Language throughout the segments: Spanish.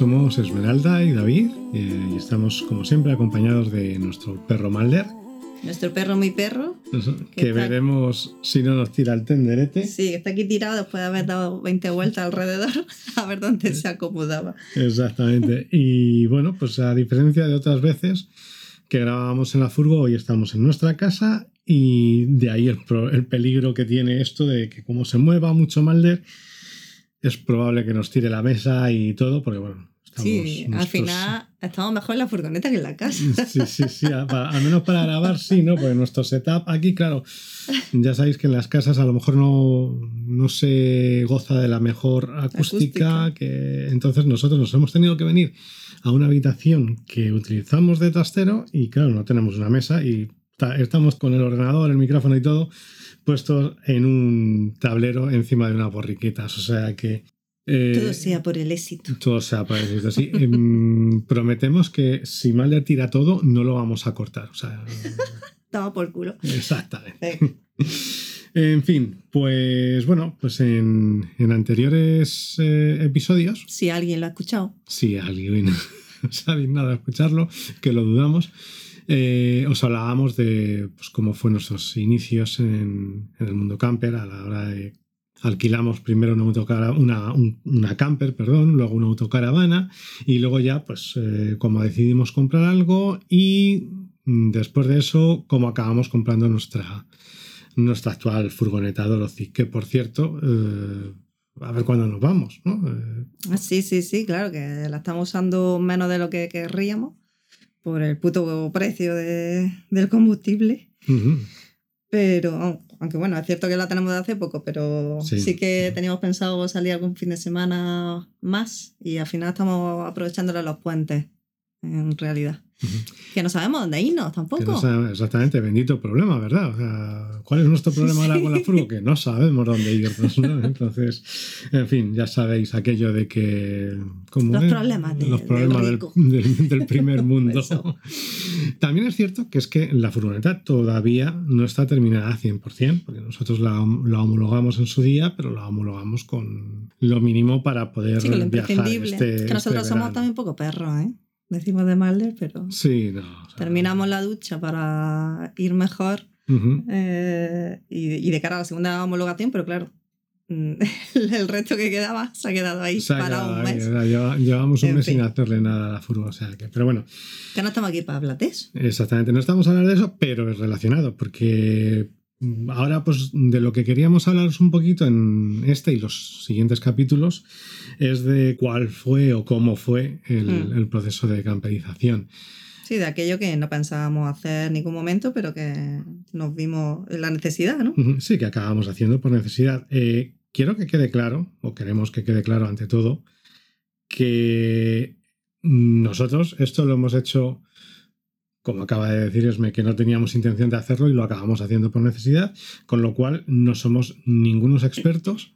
Somos Esmeralda y David eh, y estamos, como siempre, acompañados de nuestro perro Malder, Nuestro perro, mi perro. que veremos si no nos tira el tenderete. Sí, está aquí tirado después de haber dado 20 vueltas alrededor a ver dónde se acomodaba. Exactamente. Y bueno, pues a diferencia de otras veces que grabábamos en la furgo, hoy estamos en nuestra casa y de ahí el, el peligro que tiene esto de que como se mueva mucho Malder, es probable que nos tire la mesa y todo, porque bueno, Sí, al final estamos mejor en la furgoneta que en la casa. Sí, sí, sí, a- al menos para grabar sí, ¿no? Porque nuestro setup aquí, claro, ya sabéis que en las casas a lo mejor no, no se goza de la mejor acústica, Acústica. que entonces nosotros nos hemos tenido que venir a una habitación que utilizamos de trastero y claro, no tenemos una mesa y ta- estamos con el ordenador, el micrófono y todo puestos en un tablero encima de unas borriquitas, o sea que... eh, Todo sea por el éxito. todo se ha parecido así. Em, prometemos que si Malder tira todo, no lo vamos a cortar. O sea, Estaba por culo. exactamente. En fin, pues bueno, pues en, en anteriores eh, episodios, si alguien lo ha escuchado. si alguien no sabe nada de escucharlo, que lo dudamos, eh, os hablábamos de pues, cómo fue nuestros inicios en, en el mundo camper a la hora de alquilamos primero una, autocara- una, un- una camper, perdón, luego una autocaravana y luego ya, pues, eh, como decidimos comprar algo y mm, después de eso, como acabamos comprando nuestra, nuestra actual furgoneta Dorothy, que por cierto, eh, a ver cuándo nos vamos, ¿no? Eh, Sí, sí, sí, claro, que la estamos usando menos de lo que querríamos por el puto precio de- del combustible. Pero, aunque bueno, es cierto que la tenemos de hace poco, pero Sí. sí, que teníamos pensado salir algún fin de semana más y al final estamos aprovechándole los puentes, en realidad. Que no sabemos dónde irnos tampoco. no exactamente, bendito problema, ¿verdad? O sea, ¿cuál es nuestro problema ahora con la furgo? Que no sabemos dónde irnos, ¿no? Entonces, en fin, ya sabéis aquello de que... ¿cómo Los es? problemas de- Los del problemas del, del- del primer mundo. También es cierto que es que la furgoneta todavía no está terminada 100%, porque nosotros la, la homologamos en su día, pero la homologamos con lo mínimo para poder Sí, viajar este, que nosotros este somos también poco perros, ¿eh? Decimos de Malder, pero Sí, no. o sea, terminamos la ducha para ir mejor ujú. eh, y, y de cara a la segunda homologación, pero claro, mm, el resto que quedaba se ha quedado ahí Se ha para quedado un mes. llevamos un En mes sin fin. hacerle nada a la furgo, o sea que, pero bueno, Que no estamos aquí para hablar de eso. exactamente, no estamos hablando de eso, pero es relacionado, porque ahora pues de lo que queríamos hablaros un poquito en este y los siguientes capítulos es de cuál fue o cómo fue el, Mm. el proceso de camperización. Sí, de aquello que no pensábamos hacer en ningún momento, pero que nos vimos la necesidad, ¿no? Sí, que acabamos haciendo por necesidad. Eh, quiero que quede claro, o queremos que quede claro ante todo, que nosotros esto lo hemos hecho, como acaba de decir Esme, que no teníamos intención de hacerlo y lo acabamos haciendo por necesidad, con lo cual no somos ningunos expertos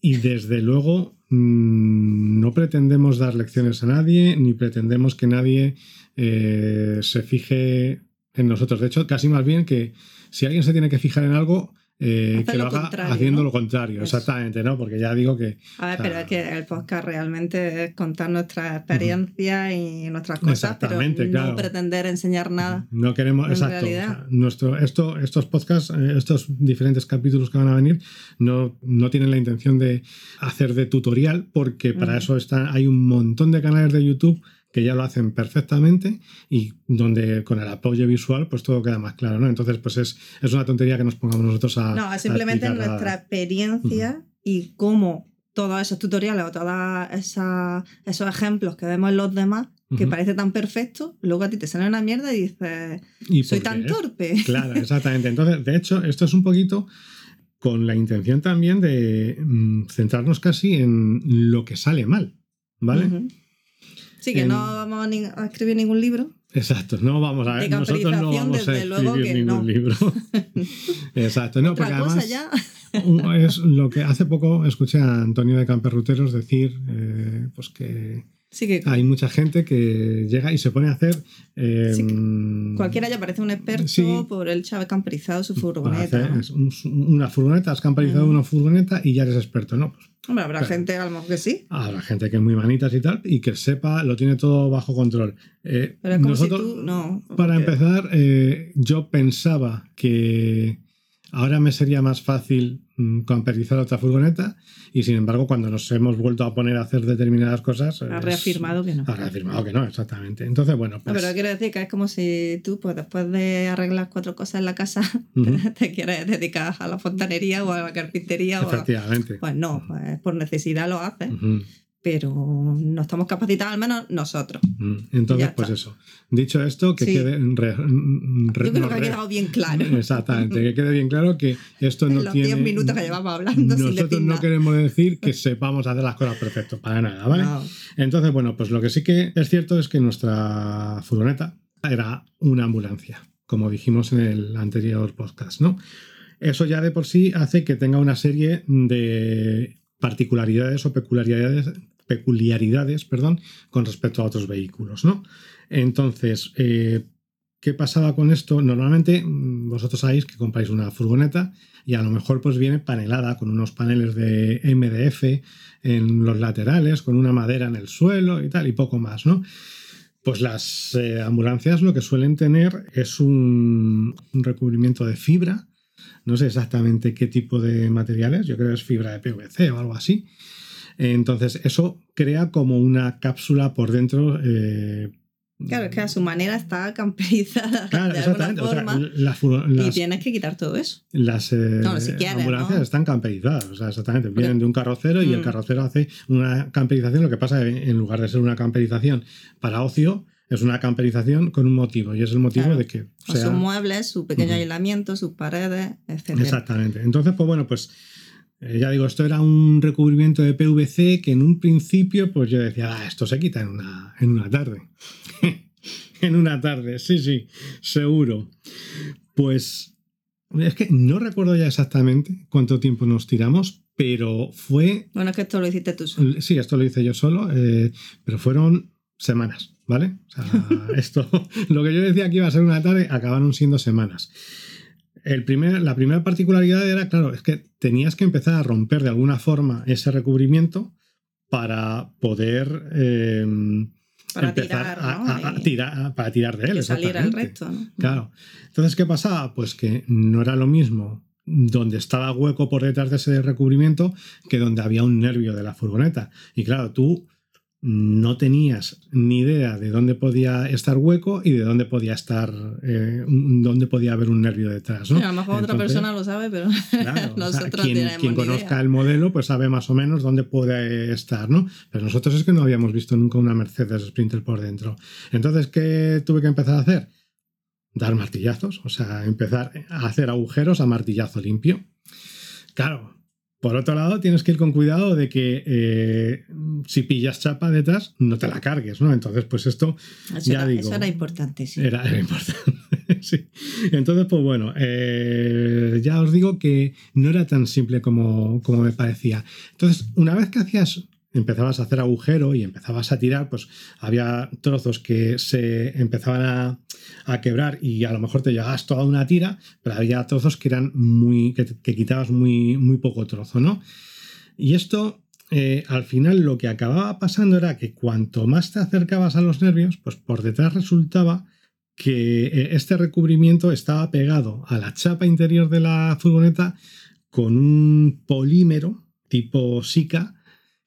y desde luego mm, no pretendemos dar lecciones a nadie, ni pretendemos que nadie eh, se fije en nosotros. De hecho, casi más bien que si alguien se tiene que fijar en algo, eh, que lo haga haciendo ¿no? lo contrario, Eso. exactamente, ¿no? Porque ya digo que A ver, O sea, pero es que el podcast realmente es contar nuestras experiencias y nuestras cosas, pero no claro. pretender enseñar nada. no queremos, en exacto. realidad. nuestro, esto, estos podcasts, eh, estos diferentes capítulos que van a venir, no, no tienen la intención de hacer de tutorial, porque para eso está, hay un montón de canales de YouTube que ya lo hacen perfectamente y donde con el apoyo visual pues todo queda más claro, ¿no? Entonces pues es, es una tontería que nos pongamos nosotros a... No, a simplemente explicar nuestra experiencia y cómo todos esos tutoriales o todos esos ejemplos que vemos en los demás, que Ujú. parece tan perfecto, luego a ti te sale una mierda y dices, ¿Y soy tan qué? torpe. Claro, exactamente. Entonces, de hecho, esto es un poquito con la intención también de mm, centrarnos casi en lo que sale mal, ¿vale? Ujú. Sí, que En- no vamos a, escribir ningún libro, Exacto, no vamos a De ver, nosotros no vamos a escribir ningún no. libro. Exacto, no, porque además ya. es lo que hace poco escuché a Antonio de Camperruteros decir eh, pues que Sí que hay mucha gente que llega y se pone a hacer eh, Sí, mm, cualquiera ya parece un experto Sí. por el haber camperizado su furgoneta. una furgoneta, has camperizado Ujú. una furgoneta y ya eres experto, ¿no? Pues Hombre, habrá Pero- gente a lo mejor que sí. habrá gente que es muy manitas y tal y que sepa, lo tiene todo bajo control. Eh, Pero es como nosotros, si tú. No. Para porque- empezar, eh, yo pensaba que ahora me sería más fácil mm, camperizar otra furgoneta y sin embargo cuando nos hemos vuelto a poner a hacer determinadas cosas... Ha es- reafirmado que no. Ha reafirmado que no, exactamente. Entonces, bueno, No, pues... pero quiero decir que es como si tú, pues después de arreglar cuatro cosas en la casa, Ujú. te quieres dedicar a la fontanería o a la carpintería. O a- Efectivamente. Pues no, pues por necesidad lo haces, Ujú, pero no estamos capacitados, al menos nosotros. ujú. Entonces, pues eso. Dicho esto, que Sí. quede... re- re- Yo creo no, que ha quedado bien claro. Exactamente, que quede bien claro que esto no en los tiene... 10 minutos que llevamos hablando Nosotros no queremos decir que sepamos hacer las cosas perfectas, para nada, ¿vale? No. Entonces, bueno, pues lo que sí que es cierto es que nuestra furgoneta era una ambulancia, como dijimos en el anterior podcast, ¿no? Eso ya de por sí hace que tenga una serie de particularidades o peculiaridades, peculiaridades perdón, con respecto a otros vehículos, ¿no? Entonces, eh, ¿qué pasaba con esto? Normalmente mm, vosotros sabéis que compráis una furgoneta y a lo mejor pues viene panelada con unos paneles de MDF en los laterales, con una madera en el suelo y tal, y poco más, ¿no? Pues las eh, ambulancias lo que suelen tener es un, un recubrimiento de fibra, no sé exactamente qué tipo de materiales, yo creo que es fibra de PVC o algo así. Entonces, eso crea como una cápsula por dentro. eh, Claro, es que a su manera está camperizada Claro, de exactamente. O sea, forma las, fur- y las- tienes que quitar todo eso. las eh, No, si quieres, ambulancias ¿no? están camperizadas, o sea, exactamente. Vienen de un carrocero y el Mm. carrocero hace una camperización. Lo que pasa es que en lugar de ser una camperización para ocio, es una camperización con un motivo. Y es el motivo Claro. de que sea. sus muebles, su pequeño Ujú. aislamiento, sus paredes, etc. Exactamente. Entonces, pues bueno, pues eh, ya digo, esto era un recubrimiento de PVC que en un principio, pues yo decía, ah, esto se quita en una, en una tarde. en una tarde, sí, sí, seguro. Pues es que no recuerdo ya exactamente cuánto tiempo nos tiramos, pero fue Bueno, es que esto lo hiciste tú solo. Sí, esto lo hice yo solo, eh, pero fueron semanas, ¿vale? O sea, esto, lo que yo decía que iba a ser una tarde, acabaron siendo semanas. El primer, la primera particularidad era, claro, es que tenías que empezar a romper de alguna forma ese recubrimiento para poder eh, Para empezar tirar, ¿no? a- a Y tirar, para tirar de él. que saliera el exactamente. resto, ¿no? Claro. Entonces, ¿qué pasaba? Pues que no era lo mismo donde estaba hueco por detrás de ese recubrimiento que donde había un nervio de la furgoneta. Y claro, tú no tenías ni idea de dónde podía estar hueco y de dónde podía estar, eh, dónde podía haber un nervio detrás. ¿no? Sí, a lo mejor otra persona lo sabe, pero Claro, o sea, nosotros quien, quien conozca idea. el modelo, pues sabe más o menos dónde puede estar, ¿no? Pero nosotros es que no habíamos visto nunca una Mercedes Sprinter por dentro. Entonces, ¿qué tuve que empezar a hacer? Dar martillazos, o sea, empezar a hacer agujeros a martillazo limpio. Claro, por otro lado, tienes que ir con cuidado de que eh, si pillas chapa detrás, no te la cargues, ¿no? Entonces, pues esto Eso, ya era, digo. eso era importante, sí. era, era importante. sí. Entonces, pues bueno, eh, ya os digo que no era tan simple como, como me parecía. Entonces, una vez que hacías, empezabas a hacer agujero y empezabas a tirar, pues había trozos que se empezaban a, a quebrar y a lo mejor te llevabas toda una tira, pero había trozos que eran muy, que, que quitabas muy, muy poco trozo, ¿no? Y esto eh, al final lo que acababa pasando era que cuanto más te acercabas a los nervios, pues por detrás resultaba que eh, este recubrimiento estaba pegado a la chapa interior de la furgoneta con un polímero tipo Sica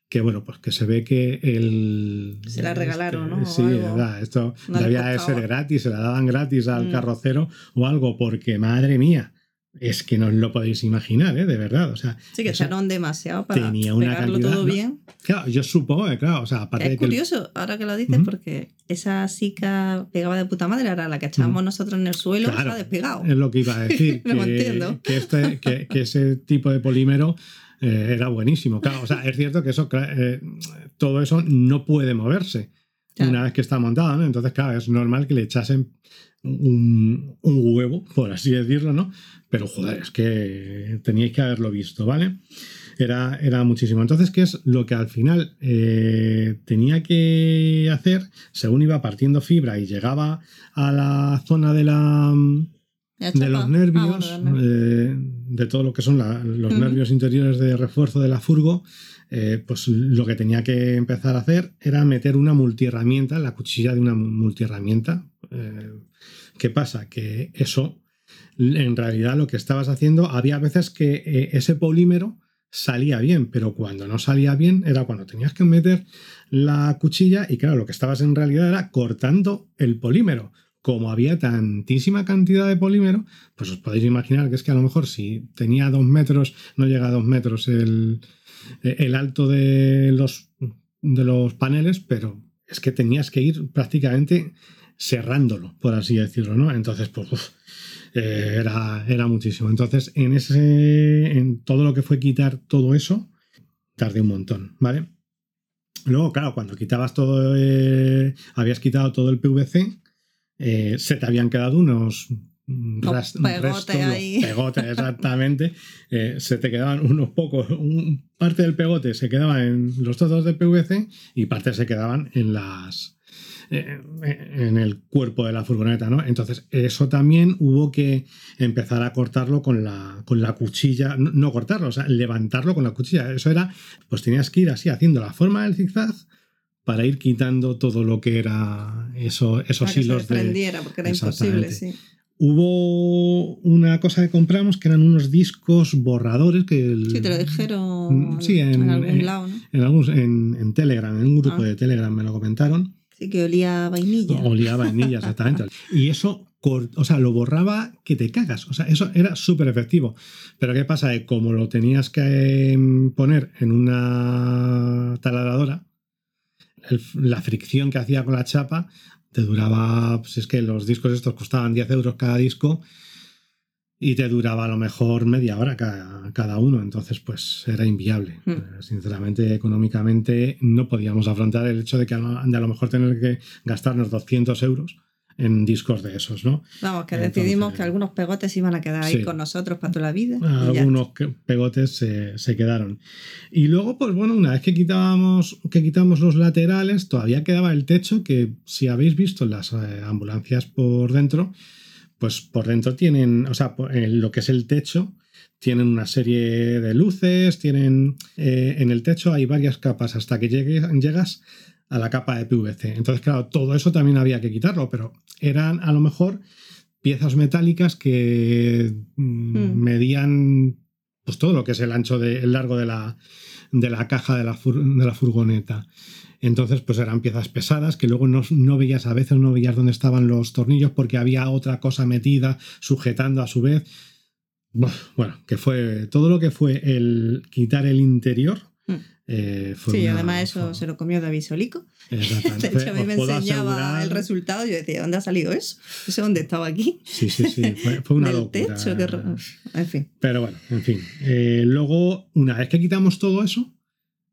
que bueno, pues que se ve que el... Se la regalaron, ¿no? O Sí, algo. verdad, esto No debía de ser gratis, se la daban gratis al Mm. carrocero o algo, porque madre mía, es que no os lo podéis imaginar, ¿eh? De verdad, o sea, Sí, que echaron demasiado para tenía una pegarlo cantidad, todo ¿no? bien. Claro, yo supongo que, claro, o sea, aparte Es de que el- curioso, ahora que lo dices, porque esa sica pegaba de puta madre, era la que echábamos nosotros en el suelo, Claro, se ha despegado. Es lo que iba a decir. No lo que, entiendo. Que, este, que, que ese tipo de polímero eh, era buenísimo. Claro, o sea, es cierto que eso, eh, todo eso no puede moverse. Claro. una vez que está montado, ¿no? Entonces, claro, es normal que le echasen un, un huevo, por así decirlo, ¿no? Pero, joder, es que teníais que haberlo visto, ¿vale? Era, era muchísimo. Entonces, ¿qué es lo que al final eh, tenía que hacer? Según iba partiendo fibra y llegaba a la zona de la Ah, bueno, de los nervios. eh, de todo lo que son la- los nervios interiores de refuerzo de la furgo, eh, pues lo que tenía que empezar a hacer era meter una multiherramienta, la cuchilla de una multiherramienta. Eh, ¿Qué pasa? Que eso, en realidad lo que estabas haciendo, había veces que eh, ese polímero salía bien, pero cuando no salía bien era cuando tenías que meter la cuchilla y claro, lo que estabas en realidad era cortando el polímero. Como había tantísima cantidad de polímero, pues os podéis imaginar que es que a lo mejor si tenía dos metros, no llega a dos metros el, el alto de los, de los paneles, pero es que tenías que ir prácticamente cerrándolo, por así decirlo, ¿no? Entonces, pues eh, era, era muchísimo. Entonces, en ese, en todo lo que fue quitar todo eso, tardé un montón, ¿vale? Luego, claro, cuando quitabas todo, eh, habías quitado todo el PVC, eh, se te habían quedado unos ras- los ahí. pegotes, exactamente. Eh, se te quedaban unos pocos, un, parte del pegote se quedaba en los trozos de PVC y parte se quedaban en las eh, en el cuerpo de la furgoneta, ¿no? Entonces, eso también hubo que empezar a cortarlo con la, con la cuchilla, no, no cortarlo, o sea, levantarlo con la cuchilla. Eso era, pues tenías que ir así haciendo la forma del zigzag para ir quitando todo lo que era eso, esos Para que se hilos de, desprendiera, porque era imposible, sí. Hubo una cosa que compramos que eran unos discos borradores que el- Sí, te lo dijeron Mm, sí, en- en, algún en- lado, ¿no? en, algún- en, Telegram, en un grupo Ah. de Telegram me lo comentaron. Sí, que olía a vainilla. Olía a vainilla, exactamente. Y eso, o sea, lo borraba que te cagas. O sea, eso era súper efectivo. Pero ¿qué pasa? Que como lo tenías que em, poner en una taladradora, el- la fricción que hacía con la chapa te duraba, pues es que los discos estos costaban 10 euros cada disco y te duraba a lo mejor media hora cada, cada uno, entonces pues era inviable. Hmm. Eh, Sinceramente, económicamente no podíamos afrontar el hecho de que a lo, de a lo mejor tener que gastarnos 200 euros en discos de esos, ¿no? Vamos, que Entonces- decidimos que algunos pegotes iban a quedar ahí Sí. con nosotros para toda la vida. ya Algunos pegotes se, se quedaron. Y luego, pues bueno, una vez que quitábamos, que quitamos los laterales, todavía quedaba el techo que si habéis visto las eh, ambulancias por dentro, pues por dentro tienen, o sea, lo que es el techo, tienen una serie de luces, tienen eh, en el techo hay varias capas hasta que llegues, llegas a la capa de PVC. Entonces, claro, todo eso también había que quitarlo, pero eran a lo mejor piezas metálicas que mm, Hmm. medían pues todo lo que es el ancho de, el largo de la, de la caja de la, fur- de la furgoneta. Entonces, pues eran piezas pesadas que luego no, no veías a veces, no veías dónde estaban los tornillos porque había otra cosa metida sujetando a su vez. Bueno, que fue todo lo que fue el quitar el interior. Mm. Eh, Sí, una- además eso fue- se lo comió David Solico. Exactamente. De hecho, a mí Os me enseñaba asegurar- el resultado y yo decía, ¿dónde ha salido eso? No sé dónde estaba aquí. Sí, sí, sí. Fue, fue una locura. techo. que re- En fin. Pero bueno, en fin. Eh, luego, una vez que quitamos todo eso,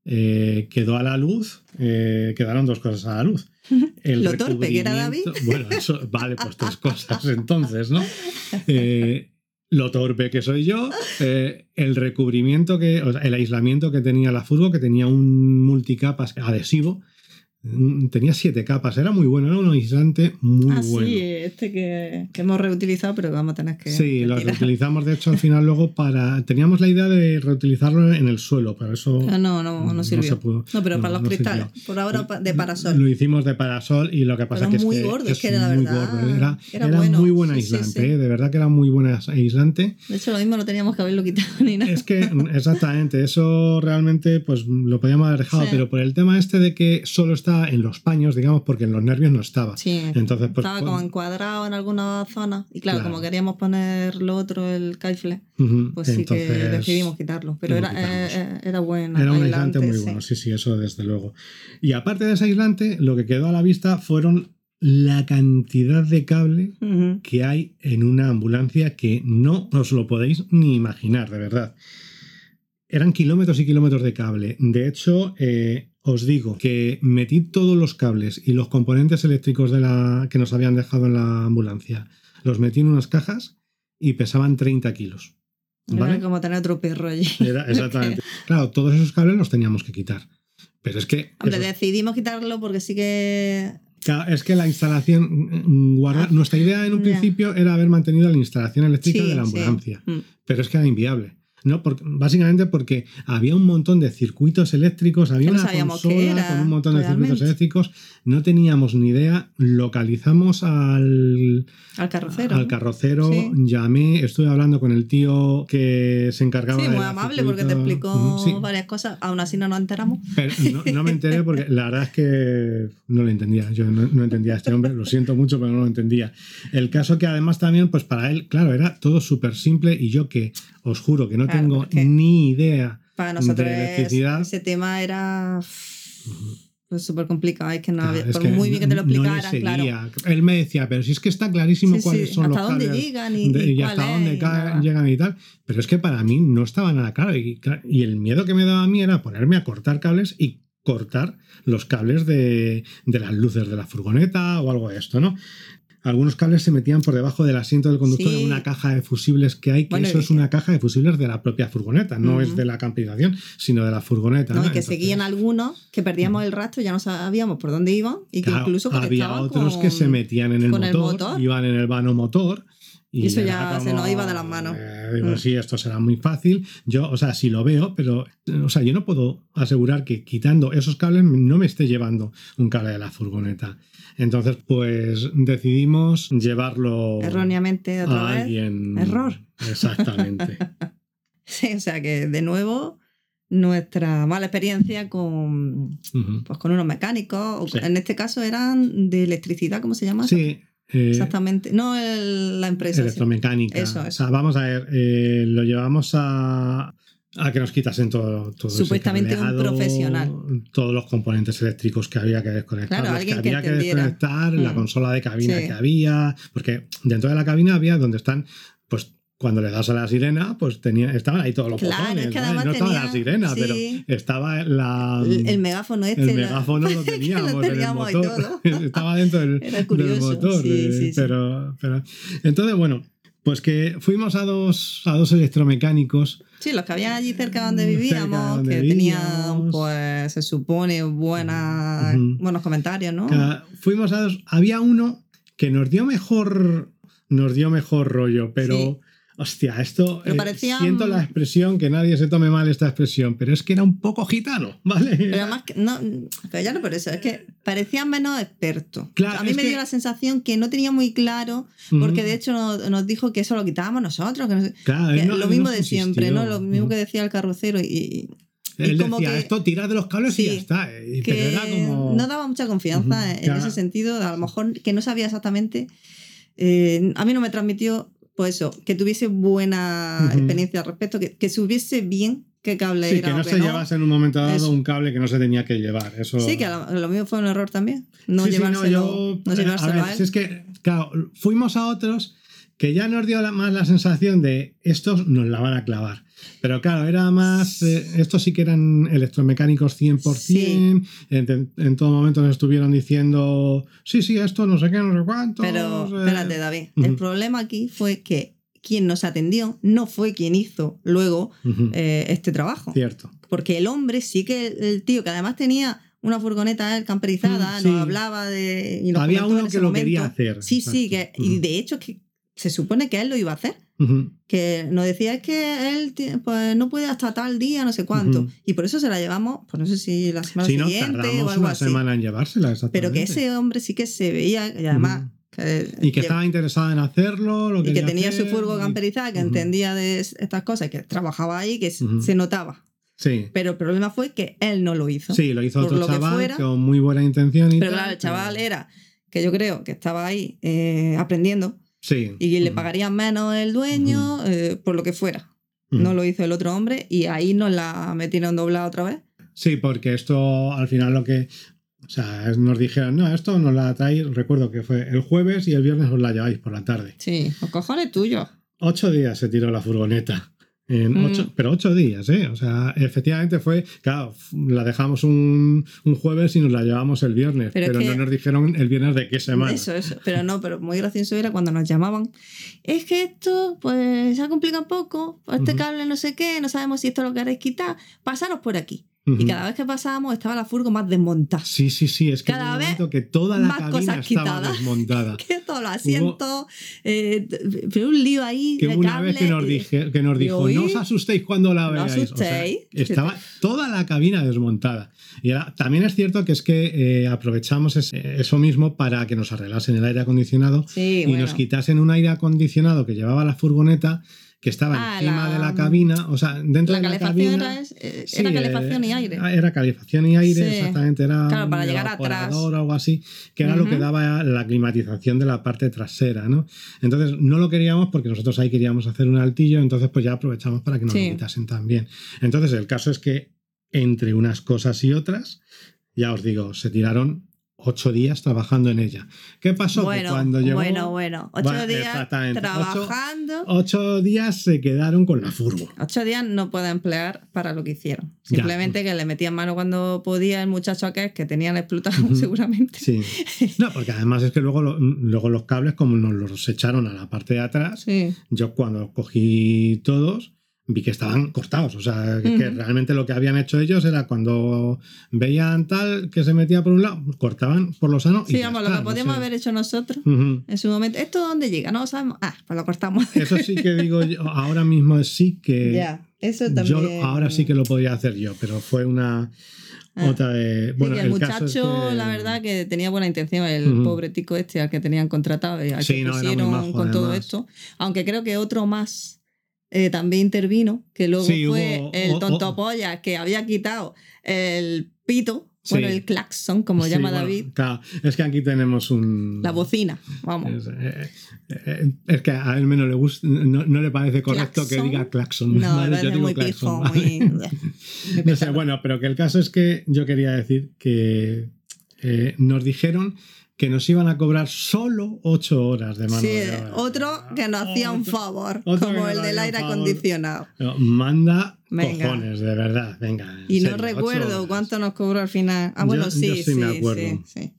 eh, quedó a la luz, eh, quedaron dos cosas a la luz. El Lo torpe que era recubrimiento- Bueno, eso, vale, pues tres cosas entonces, ¿no? Eh, lo torpe que soy yo, eh, el recubrimiento que, o sea, el aislamiento que tenía la furgo, que tenía un multicapas adhesivo, tenía siete capas, era muy bueno, era un aislante muy ah, bueno. sí, este que, que hemos reutilizado, pero vamos a tener que. Sí, lo reutilizamos de hecho al final luego para... Teníamos la idea de reutilizarlo en el suelo, pero eso Ah, no, no, no sirvió. se pudo. No, pero No, para los no cristales. sirvió. Por ahora de parasol. Lo hicimos de parasol y lo que pasa Pero que es que gordo, es que era muy verdad, gordo. Era, era era bueno. muy buen Sí, sí, aislante, sí. ¿eh? de verdad que era muy buen aislante. De hecho, lo mismo no teníamos que haberlo quitado ni nada. Es que, exactamente, eso realmente pues lo podíamos haber dejado, pero por el tema este de que solo está en los paños, digamos, porque en los nervios no estaba. Sí. Entonces, pues, Estaba pues, como encuadrado en alguna zona. Y claro, Claro. como queríamos poner lo otro, el caifle, pues sí que decidimos quitarlo. Pero era, eh, eh, era bueno. Era un aislante aislante, muy sí. bueno, sí, sí, eso desde luego. Y aparte de ese aislante, lo que quedó a la vista fueron la cantidad de cable que hay en una ambulancia que no os lo podéis ni imaginar, de verdad. Eran kilómetros y kilómetros de cable. De hecho, eh, os digo que metí todos los cables y los componentes eléctricos de la, que nos habían dejado en la ambulancia, los metí en unas cajas y pesaban 30 kilos. Era ¿Vale? como tener otro perro allí. Era- exactamente. Claro, todos esos cables los teníamos que quitar. Pero es que. Hombre, decidimos quitarlo porque sí que. Claro, es que la instalación, mm, nuestra idea en un principio era haber mantenido la instalación eléctrica Sí, de la ambulancia, Mm. pero es que era inviable. No, porque, básicamente porque había un montón de circuitos eléctricos, había no una consola con un montón de circuitos eléctricos, no teníamos ni idea, localizamos al, Al carrocero. al carrocero, Sí. llamé, estuve hablando con el tío que se encargaba Sí, de muy los amable porque te explicó Sí, varias cosas. Aún así no nos enteramos. pero no, no me enteré porque la verdad es que no lo entendía. Yo no, no entendía a este hombre, lo siento mucho, pero no lo entendía. El caso que además también, pues para él, claro, era todo súper simple y yo que os juro que no Claro, tengo ni idea. Para nosotros De es- electricidad. ese tema era pues, súper complicado. Es que no Claro, por que muy bien que te lo no explicaran, claro. seguía. Él me decía, pero si es que está clarísimo Sí, cuáles sí, son hasta los dónde llegan y, de- y y cuál hasta dónde y llegan y tal. Pero es que para mí no estaba nada claro. Y, y el miedo que me daba a mí era ponerme a cortar cables y cortar los cables de, de las luces de la furgoneta o algo de esto, ¿no? Algunos cables se metían por debajo del asiento del conductor Sí. en una caja de fusibles que hay, que Bueno, eso es una caja de fusibles de la propia furgoneta, no es de la camperización, sino de la furgoneta. No, ¿no? y que Entonces- seguían algunos que perdíamos el rastro, ya no sabíamos por dónde iban y que Claro, incluso había otros con- que se metían en el motor, el motor. iban en el vano motor. Y, eso ya se nos iba de las manos. eh, digo, Mm. sí, esto será muy fácil. Yo, o sea, sí lo veo, pero, o sea, yo no puedo asegurar que quitando esos cables no me esté llevando un cable de la furgoneta. Entonces, pues decidimos llevarlo erróneamente otra a vez. alguien. Error. Exactamente. Sí, o sea que de nuevo nuestra mala experiencia con, pues, con unos mecánicos, o Sí. en este caso eran de electricidad, ¿cómo se llama? Sí. Eh, Exactamente. No el- la empresa. sí. electromecánica. Eso, O eso. sea, vamos a ver, eh, lo llevamos a, a que nos quitasen todo, todo ese Supuestamente un cableado, profesional. Todos los componentes eléctricos que había que desconectar. Claro, que que había que, desconectar, la Mm. consola de cabina Sí. que había. Porque dentro de la cabina había donde están, pues. Cuando le das a la sirena, pues tenía, estaban ahí todos los Claro, botones. es que no estaba la tenía- sirena, sí. pero estaba la. El, el megáfono este. el la- megáfono lo que teníamos, lo en el teníamos motor. todo. Estaba dentro del, del motor. sí, eh, sí, sí. Pero, pero- entonces, bueno, pues que fuimos a dos, a dos electromecánicos. Sí, los que habían allí cerca donde Cerca vivíamos, donde que vivíamos. tenían, pues, se supone, buenas, Ujú. buenos comentarios, ¿no? fuimos a dos. Había uno que nos dio mejor. Nos dio mejor rollo, pero. Hostia, esto. Pero eh, parecía- siento la expresión, que nadie se tome mal esta expresión, pero es que era un poco gitano, ¿vale? Pero además, que no, pero ya no por eso, es que parecía menos experto. Claro, a mí me que- dio la sensación que no tenía muy claro, porque de hecho nos, nos dijo que eso lo quitábamos nosotros. Que Claro, que no- lo mismo de siempre. ¿no? Lo mismo que decía el carrocero. Y, Él y como decía, que- esto tirad de los cables y ya está. eh, que pero era como... no daba mucha confianza en claro. ese sentido. A lo mejor que no sabía exactamente. eh, a mí no me transmitió, pues eso, que tuviese buena experiencia al respecto, que, que supiese bien qué cable Sí, era. que no se llevase en un momento dado Eso. un cable que no se tenía que llevar. Eso... Sí, que a lo, lo mío fue un error también. No Sí, sí, llevárselo, yo- no a llevárselo ver, a él. si es que, claro, fuimos a otros que ya nos dio la- más la sensación de estos nos la van a clavar. Pero claro, era más. eh, estos sí que eran electromecánicos 100%. En, en todo momento nos estuvieron diciendo, sí, sí, esto no sé qué, no sé cuánto. Pero espérate, David. ujú. El problema aquí fue que quien nos atendió no fue quien hizo luego eh, este trabajo. Cierto. Porque el hombre sí que, el tío que además tenía una furgoneta camperizada, Mm, sí. nos hablaba de. y nos Había uno que lo momento. quería hacer. Sí, sí, que, exacto. y de hecho que se supone que él lo iba a hacer. Ujú. Que nos decía es que él pues, no puede hasta tal día, no sé cuánto. Y por eso se la llevamos, pues no sé si la semana no, siguiente o algo una así. semana en llevársela. Pero que ese hombre sí que se veía, y además. Que- Y que estaba interesado en hacerlo, lo y que tenía su furgo camperizada, que entendía de es- estas cosas, que trabajaba ahí, que se notaba. Sí. Pero el problema fue que él no lo hizo. Sí, lo hizo otro lo que chaval fuera. con muy buena intención. Y Pero tal, claro, el chaval pero- era que yo creo que estaba ahí eh, aprendiendo Sí. y le pagarían menos el dueño eh, por lo que fuera. No lo hizo el otro hombre y ahí nos la metieron doblada otra vez. Sí, porque esto al final lo que. O sea, nos dijeron, no, esto nos la traéis, recuerdo que fue el jueves y el viernes os la lleváis por la tarde. Sí, los cojones tuyos. Ocho días se tiró la furgoneta. En Mm. ocho, Pero ocho días, ¿eh? O sea, efectivamente fue, claro, la dejamos un, un jueves y nos la llevamos el viernes, Pero no nos dijeron el viernes de qué semana. Eso, eso. Pero no, pero muy gracioso era cuando nos llamaban. Es que esto, pues, se ha complicado un poco. pues, Este cable no sé qué, no sabemos si esto lo queréis quitar. Pasaros por aquí. Ujú. Y cada vez que pasábamos estaba la furgo más desmontada. Sí, sí, sí, es que Cada vez que toda la más cabina cosas estaba quitadas. desmontada. Que todos los asientos, eh, pero un lío ahí. Que de una cable vez que nos, dije, que nos dijo, no os asustéis cuando la no veáis. O sea, asustéis. estaba toda la cabina desmontada. Y era- también es cierto que es que eh, aprovechamos es- eso mismo para que nos arreglasen el aire acondicionado Sí, y bueno. nos quitasen un aire acondicionado que llevaba la furgoneta que estaba Ah, encima la- de la cabina, o sea, dentro La de la cabina. era, eh, Sí, era calefacción eh, y aire. Era calefacción y aire, Sí. exactamente. Era Claro, para llegar atrás. o algo así, que era lo que daba la climatización de la parte trasera, ¿no? Entonces no lo queríamos porque nosotros ahí queríamos hacer un altillo, entonces pues ya aprovechamos para que nos Sí. lo quitasen también. Entonces el caso es que entre unas cosas y otras, ya os digo, se tiraron ocho días trabajando en ella. ¿Qué pasó? Que Bueno, cuando llegó, bueno, bueno. Ocho Va, días trabajando. ocho días se quedaron con la furgo. Ocho días no puede emplear para lo que hicieron. Ya. Simplemente que le metían mano cuando podía el muchacho aquel que tenían explotado seguramente. Sí. No, porque además es que luego, luego los cables, como nos los echaron a la parte de atrás, Sí. yo cuando cogí todos vi que estaban cortados. O sea, que, que Ujú. realmente lo que habían hecho ellos era cuando veían tal que se metía por un lado, cortaban por lo sano. y Sí, ya vamos, está, lo que no podíamos sé. haber hecho nosotros Ujú. en su momento. ¿Esto dónde llega? No sabemos. Ah, pues lo cortamos. Eso sí que digo yo, ahora mismo sí que. ya, eso Yo también. ahora sí que lo podía hacer yo, pero fue una Ah. otra de. Sí, Bueno, que el, el caso muchacho, es que- la verdad, que tenía buena intención, el Ujú. pobre tico este al que tenían contratado y al Sí, que no, pusieron majo, con todo además. esto. Aunque creo que otro más eh, también intervino, que luego Sí, fue hubo- el o- o- tonto polla que había quitado el pito, bueno, Sí. el claxon, como Sí, llama bueno, David, claro, es que aquí tenemos un. la bocina, vamos. Es, eh, eh, es que a él menos le gusta, no, no le parece correcto que ¿Claxon? diga claxon. No, ¿vale? Yo digo muy claxon, pijo, ¿vale? muy... No sé, bueno, pero que el caso es que yo quería decir que eh, nos dijeron que nos iban a cobrar solo ocho horas de mano Sí, de obra. otro que nos hacía un favor, como el del aire acondicionado. No, manda Venga. cojones, de verdad, venga. en Y no serio, recuerdo cuánto nos cobró al final. Ah, bueno, yo sí, sí sí, me acuerdo. sí, sí.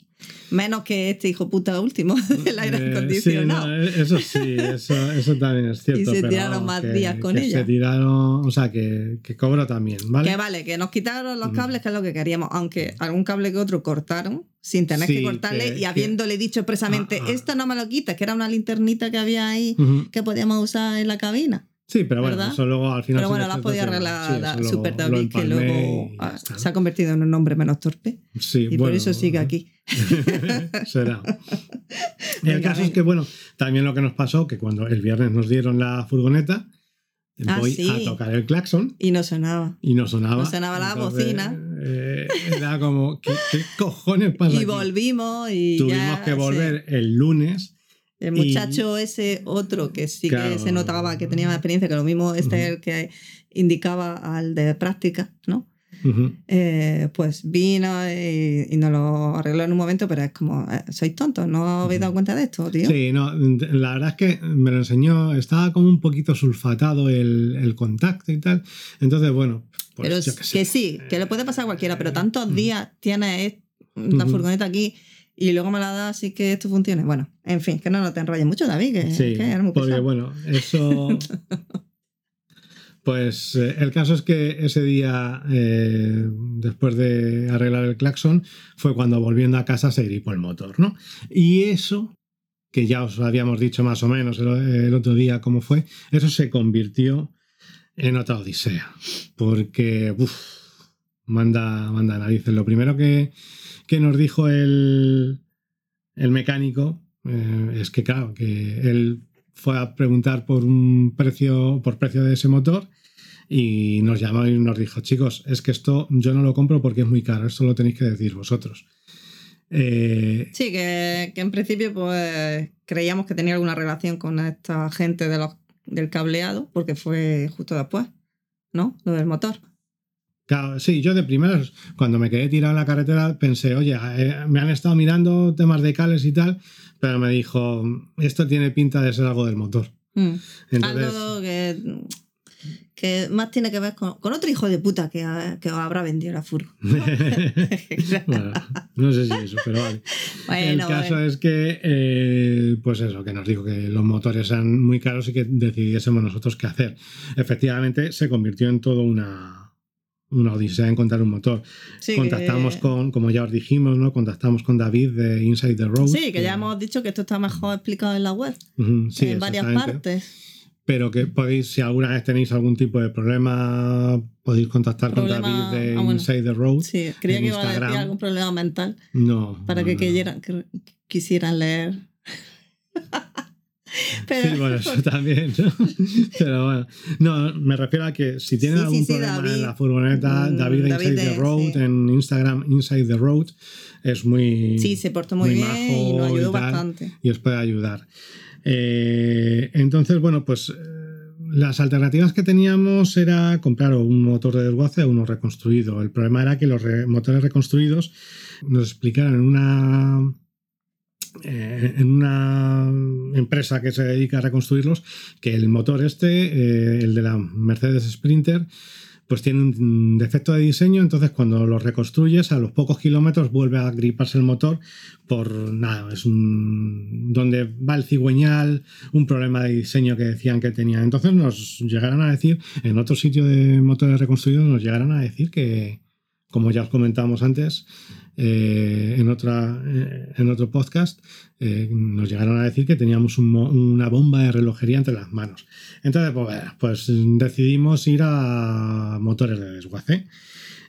Menos que este hijo puta último del aire Eh, acondicionado. sí, no, eh, eso sí, eso, eso también es cierto. Y se pero tiraron más que- días con que ella. Se tiraron, o sea, que, que cobro también, ¿vale? Que vale, que nos quitaron los Mm. cables, que es lo que queríamos, aunque algún cable que otro cortaron sin tener que cortarle que- y habiéndole dicho expresamente, Ah, ah. esto no me lo quites, que era una linternita que había ahí que podíamos usar en la cabina. Sí, pero bueno, ¿verdad? eso luego al final. Pero sí bueno, que la es podía arreglar sí, Super David, que luego ah, se ha convertido en un hombre menos torpe. Sí, Y por bueno, eso sigue aquí. Será. el Venga, caso es que, bueno, también lo que nos pasó, que cuando el viernes nos dieron la furgoneta, Ah, voy sí. a tocar el claxon Y no sonaba. y no sonaba. No sonaba la bocina. eh, era como, ¿qué, qué cojones pasa? Y aquí? volvimos y Tuvimos ya, que sí. volver el lunes. El Y- muchacho ese otro que sí Claro. que se notaba que tenía más experiencia, que lo mismo este es el que indicaba al de práctica, ¿no? Ujú. Eh, pues vino y, y nos lo arregló en un momento, pero es como, eh, sois tontos, ¿no os habéis dado cuenta de esto, tío? Sí, no, la verdad es que me lo enseñó, estaba como un poquito sulfatado el, el contacto y tal. Entonces, bueno, pues pero yo qué sé. que sí, que le puede pasar a cualquiera, pero tantos Ujú. días tienes la furgoneta aquí y luego me la das así que esto funcione. Bueno, en fin, que no, no te enrolles mucho, David, que, Sí, que eres muy porque pesado. bueno, eso... Pues eh, el caso es que ese día, eh, después de arreglar el claxon, fue cuando volviendo a casa se gripó el motor, ¿no? Y eso, que ya os habíamos dicho más o menos el, el otro día cómo fue, eso se convirtió en otra odisea. Porque, uff, manda, manda narices. Lo primero que, que nos dijo el, el mecánico eh, es que, claro, que él fue a preguntar por un precio, por precio de ese motor y nos llamó y nos dijo, chicos, es que esto yo no lo compro porque es muy caro, esto lo tenéis que decir vosotros. Eh, Sí, que, que en principio pues creíamos que tenía alguna relación con esta gente de del cableado, porque fue justo después, ¿no? Lo del motor. Claro, sí, yo de primeras, cuando me quedé tirado en la carretera, pensé, oye, eh, me han estado mirando temas de cales y tal, pero me dijo, esto tiene pinta de ser algo del motor. Mm. Entonces, Algo que que más tiene que ver con, con otro hijo de puta que, que habrá vendido la furgo. Bueno, no sé si eso, pero vale. el caso bueno. es que, eh, pues eso, que nos dijo que los motores eran muy caros y que decidiésemos nosotros qué hacer. Efectivamente, se convirtió en todo una, una odisea encontrar un motor. Sí, contactamos que- con, como ya os dijimos, ¿no? Contactamos con David de Inside the Road. Sí, que ya hemos dicho que esto está mejor explicado en la web, Ujú, sí, en varias partes. Pero que podéis, si alguna vez tenéis algún tipo de problema, podéis contactar Problema- con David de ah, bueno. Inside the Road. Sí, creía que iba a decir algún problema mental No. para no, que, no. quisieran, que quisieran leer. Pero, Sí, bueno, eso también. ¿no? Pero bueno, no, me refiero a que si tienen Sí, algún sí, problema David. en la furgoneta, Mm, David de David Inside de- the Road, en Instagram, Inside the Road, es muy. sí, se portó muy, muy bien y nos y ayudó tal. bastante. y os puede ayudar. Eh, entonces, bueno, pues eh, las alternativas que teníamos era comprar un motor de desguace o uno reconstruido. El problema era que los re- motores reconstruidos nos explicaron en una eh, en una empresa que se dedica a reconstruirlos que el motor este, eh, el de la Mercedes Sprinter, pues tiene un defecto de diseño, entonces cuando lo reconstruyes a los pocos kilómetros vuelve a griparse el motor por nada, es un donde va el cigüeñal, un problema de diseño que decían que tenía. Entonces nos llegaron a decir, en otro sitio de motores reconstruidos nos llegaron a decir que, como ya os comentábamos antes, eh, en, otra, eh, en otro podcast, eh, nos llegaron a decir que teníamos un mo- una bomba de relojería entre las manos. Entonces, pues, pues decidimos ir a motores de desguace.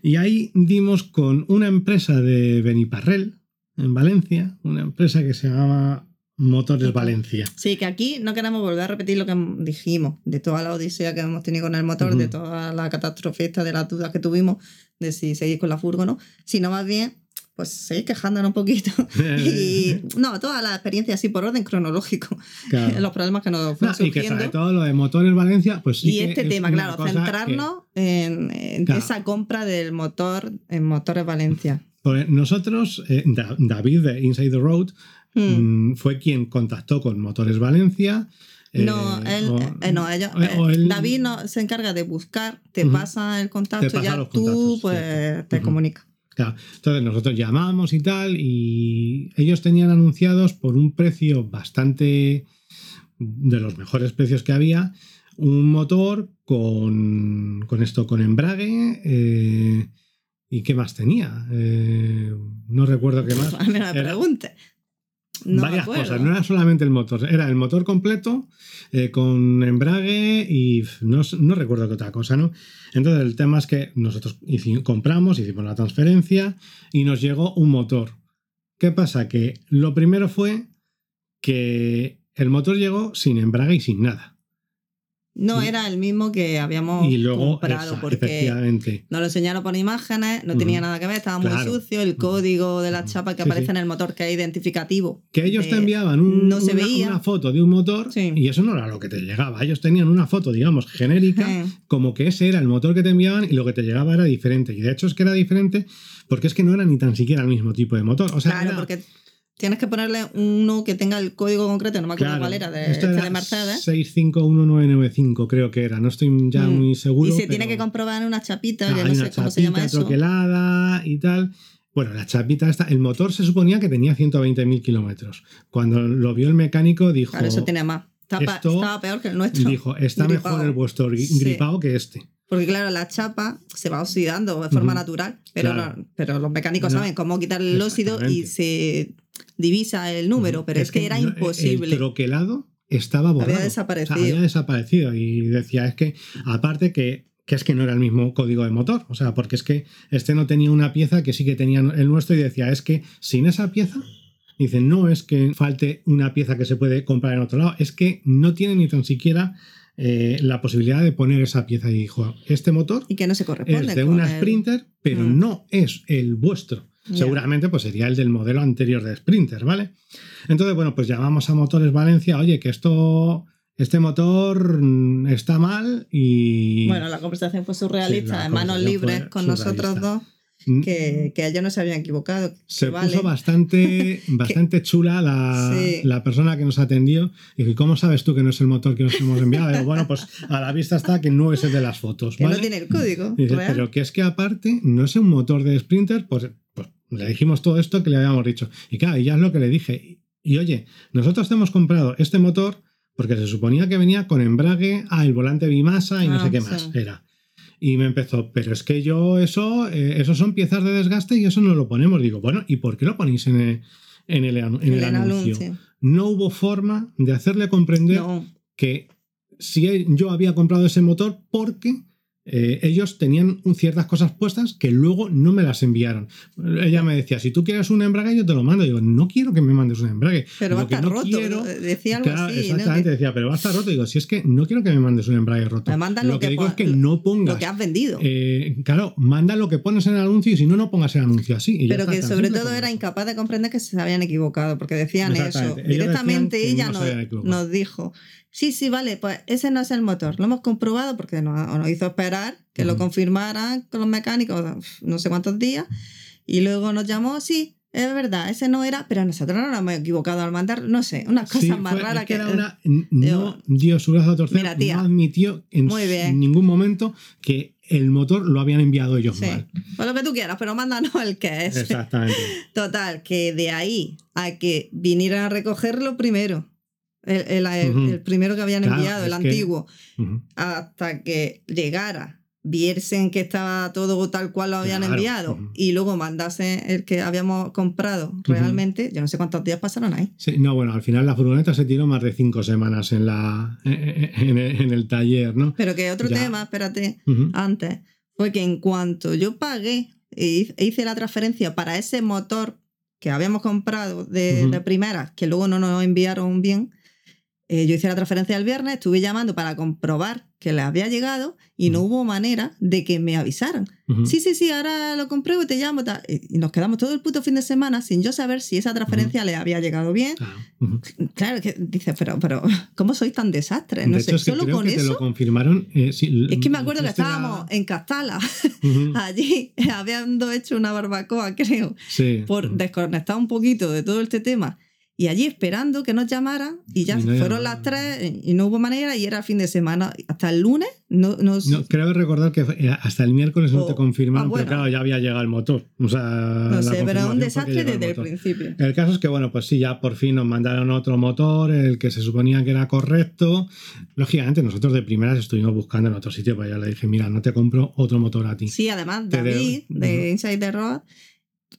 Y ahí dimos con una empresa de Beniparrel, en Valencia, una empresa que se llamaba Motores Valencia. Sí, que aquí no queremos volver a repetir lo que dijimos, de toda la odisea que hemos tenido con el motor, de toda la catástrofe esta, de las dudas que tuvimos de si seguir con la furgo o no, sino más bien, pues seguir quejándonos un poquito. y no, toda la experiencia así por orden cronológico, Claro. los problemas que nos No, fueron y que surgiendo. sobre todo lo de Motores Valencia, pues sí y que este es tema, claro, centrarnos en, en Claro. esa compra del motor en Motores Valencia. que- pues nosotros, eh, Da- David de Inside the Road. Mm, fue quien contactó con Motores Valencia. No, eh, él, o- eh, no, ellos, eh, él- David no, se encarga de buscar, te pasa el contacto pasa y ya tú pues cierto. te comunicas. Claro, Entonces nosotros llamamos y tal, y ellos tenían anunciados por un precio bastante de los mejores precios que había, un motor con, con esto, con embrague. eh, ¿Y qué más tenía? Eh, no recuerdo qué más. Mí no me preguntes. No varias cosas, no era solamente el motor, era el motor completo eh, con embrague y no, no recuerdo qué otra cosa, ¿no? Entonces el tema es que nosotros compramos, hicimos la transferencia y nos llegó un motor. ¿Qué pasa? Que lo primero fue que el motor llegó sin embrague y sin nada. No era el mismo que habíamos y luego, comprado esa, porque nos lo enseñaron por imágenes, no tenía nada que ver, estaba muy Claro. sucio, el código de la chapa que Sí, aparece sí. en el motor que es identificativo. que ellos te enviaban un- no se una, veía. una foto de un motor Sí. y eso no era lo que te llegaba. Ellos tenían una foto, digamos, genérica Eh, como que ese era el motor que te enviaban y lo que te llegaba era diferente. Y de hecho es que era diferente porque es que no era ni tan siquiera el mismo tipo de motor. O sea, claro, era- porque tienes que ponerle uno que tenga el código concreto, no me acuerdo claro, cuál era, de, este de Mercedes. 651995 creo que era. No estoy ya Mm. muy seguro. y se pero- tiene que comprobar en una chapita, Ah, que no una sé cómo se llama chapita eso. troquelada y tal. Bueno, la chapita esta, el motor se suponía que tenía 120.000 kilómetros. Cuando lo vio el mecánico dijo, Claro, eso tiene más. Estaba, esto- estaba peor que el nuestro. dijo está Gripado. mejor el vuestro Sí. gripado que este. Porque claro, la chapa se va oxidando de forma natural, pero, Claro. no- pero los mecánicos No. saben cómo quitar el óxido y se divisa el número, pero es, que, era no, imposible. El troquelado estaba borrado. Había desaparecido. O sea, había desaparecido. Y decía, es que, aparte que, que es que no era el mismo código de motor. O sea, porque es que este no tenía una pieza que sí que tenía el nuestro y decía, es que sin esa pieza. Dicen, no es que falte una pieza que se puede comprar en otro lado, es que no tiene ni tan siquiera eh, la posibilidad de poner esa pieza. Y dijo, este motor y que no se corresponde. es de una el- Sprinter, pero Mm. no es el vuestro. Seguramente pues sería el del modelo anterior de Sprinter, ¿vale? Entonces, bueno, pues llamamos a Motores Valencia, oye, que esto, este motor está mal y... Bueno, la conversación fue surrealista, Sí, en manos libres con nosotros dos. Mm. que, que ellos no se habían equivocado. Se que puso bastante, bastante chula la, Sí. la persona que nos atendió. Y dijo, ¿cómo sabes tú que no es el motor que nos hemos enviado? Digo, bueno, pues a la vista está que no es el de las fotos. que ¿vale? no tiene el código. Dice, pero que es que aparte no es un motor de Sprinter, pues le dijimos todo esto que le habíamos dicho. Y claro, y ya es lo que le dije. Y, y, oye, nosotros te hemos comprado este motor porque se suponía que venía con embrague, ah, el volante bimasa y no Ah, sé qué sí. más era. Y me empezó, pero es que yo eso, eh, eso son piezas de desgaste y eso no lo ponemos. Digo, bueno, ¿y por qué lo ponéis en el, en el, en el El anuncio? anuncio. No hubo forma de hacerle comprender No, que si yo había comprado ese motor porque eh, ellos tenían ciertas cosas puestas que luego no me las enviaron. Ella me decía, si tú quieres un embrague, yo te lo mando. Digo, no quiero que me mandes un embrague. pero va a estar no roto. quiero- Decía algo Claro, así. exactamente, decía, pero va a estar roto. Digo, si es que no quiero que me mandes un embrague roto. Me mandan lo, lo que, digo es que no pongas. lo que has vendido. eh, claro, manda lo que pones en el anuncio y si no, no pongas el anuncio así. y pero que sobre todo era incapaz de comprender que se habían equivocado, porque decían eso. Directamente ella nos dijo, sí, sí, vale, pues ese no es el motor. Lo hemos comprobado porque nos, nos hizo esperar que lo confirmaran con los mecánicos no sé cuántos días. Y luego nos llamó, sí, es verdad, ese no era, pero nosotros no nos hemos equivocado al mandar, no sé, unas cosas Sí, más fue- raras es que era una- no dio su brazo a torcer, Mira, tía. no admitió en ningún momento que el motor lo habían enviado ellos Sí, mal. pues lo que tú quieras, pero mándanos el que es. Exactamente. Total, que de ahí a que vinieran a recogerlo primero, el, el- el- Ujú. el primero que habían Claro, enviado, el que- antiguo, hasta que llegara, viesen que estaba todo tal cual lo habían Claro, enviado y luego mandasen el que habíamos comprado realmente, yo no sé cuántos días pasaron ahí. Sí, no, bueno, al final la furgoneta se tiró más de cinco semanas en, la, en, el, en el taller, ¿no? Pero que otro Ya. tema, espérate, antes, fue que en cuanto yo pagué e hice- la transferencia para ese motor que habíamos comprado de, primera, que luego no nos enviaron bien, eh, yo hice la transferencia el viernes, estuve llamando para comprobar que le había llegado y no hubo manera de que me avisaran. Sí, sí, sí, ahora lo compruebo y te llamo. tal. Y nos quedamos todo el puto fin de semana sin yo saber si esa transferencia le había llegado bien. Claro que dices, pero, pero, ¿cómo sois tan desastres? No de sé, hecho, es que solo creo con que te eso. lo confirmaron. eh, sí, Es que me acuerdo que la- estábamos en Castala, allí, habiendo hecho una barbacoa, creo, Sí. por desconectar un poquito de todo este tema. Y allí esperando que nos llamaran, y ya Y no fueron las tres y no hubo manera, y era el fin de semana. Hasta el lunes no, nos- No, creo recordar que eh, hasta el miércoles no Oh, te confirmaron, ah, bueno. pero claro, ya había llegado el motor. O sea, no sé, pero un desastre desde el motor. principio. El caso es que, bueno, pues sí, ya por fin nos mandaron otro motor, el que se suponía que era correcto. Lógicamente, nosotros de primeras estuvimos buscando en otro sitio, pues ya le dije, mira, no te compro otro motor a ti. Sí, además, Te de- David de Ujú. Inside the Road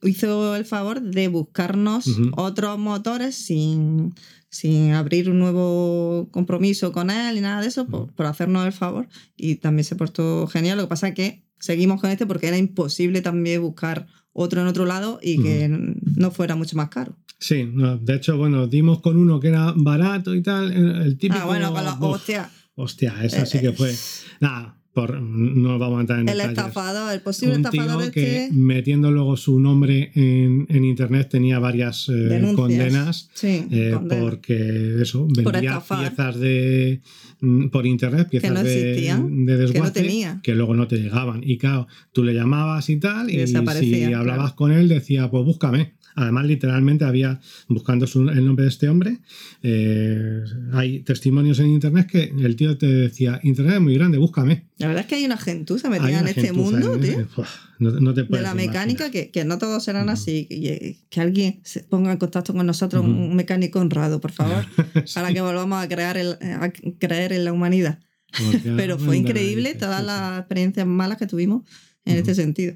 hizo el favor de buscarnos Ujú. otros motores sin, sin abrir un nuevo compromiso con él ni nada de eso, por, por hacernos el favor. Y también se portó genial. Lo que pasa es que seguimos con este porque era imposible también buscar otro en otro lado y que no fuera mucho más caro. Sí, no, de hecho, bueno, dimos con uno que era barato y tal, el, el típico... ah, bueno, con Uf, hostia, Hostia, esa sí que fue... Nada, por, no vamos a entrar en el detalles. estafador, el posible un estafador tío que este. metiendo luego su nombre en, en internet tenía varias eh, condenas Sí, eh, condena. porque eso Por vendía estafar. piezas de mm, por internet piezas no de, existían, de desguace tenía. que luego no te llegaban y claro tú le llamabas y tal Y y, si hablabas claro. con él decía pues búscame Además, literalmente había, buscando el nombre de este hombre, eh, hay testimonios en internet que el tío te decía, internet es muy grande, búscame. La verdad es que hay una gentuza metida en una este gentuza mundo, en- tío. Buah, no, no te de puedes la imaginar. mecánica, que, que no todos serán así. Que, que alguien se ponga en contacto con nosotros, Ujú. un mecánico honrado, por favor, Sí. para que volvamos a, crear el, a creer en la humanidad. Porque, Pero fue increíble todas las experiencias malas que tuvimos en Ujú. este sentido.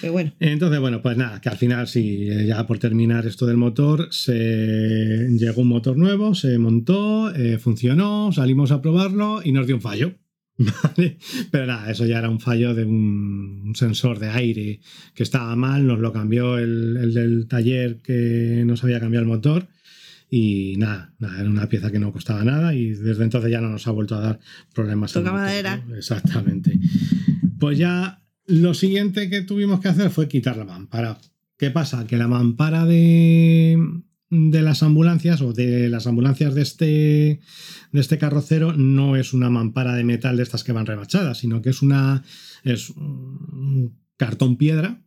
Pero bueno, Entonces, bueno, pues nada, que al final sí, eh, ya por terminar esto del motor, se llegó un motor nuevo, se montó, eh, funcionó, salimos a probarlo y nos dio un fallo. ¿Vale? Pero nada, eso ya era un fallo de un, sensor de aire que estaba mal, nos lo cambió el, el del taller que nos había cambiado el motor y nada, nada, era una pieza que no costaba nada y desde entonces ya no nos ha vuelto a dar problemas. el Toca motor, madera. ¿no? Exactamente. Pues ya lo siguiente que tuvimos que hacer fue quitar la mampara. ¿Qué pasa? Que la mampara de, de las ambulancias o de las ambulancias de este, de este carrocero no es una mampara de metal de estas que van rebachadas, sino que es una es un cartón piedra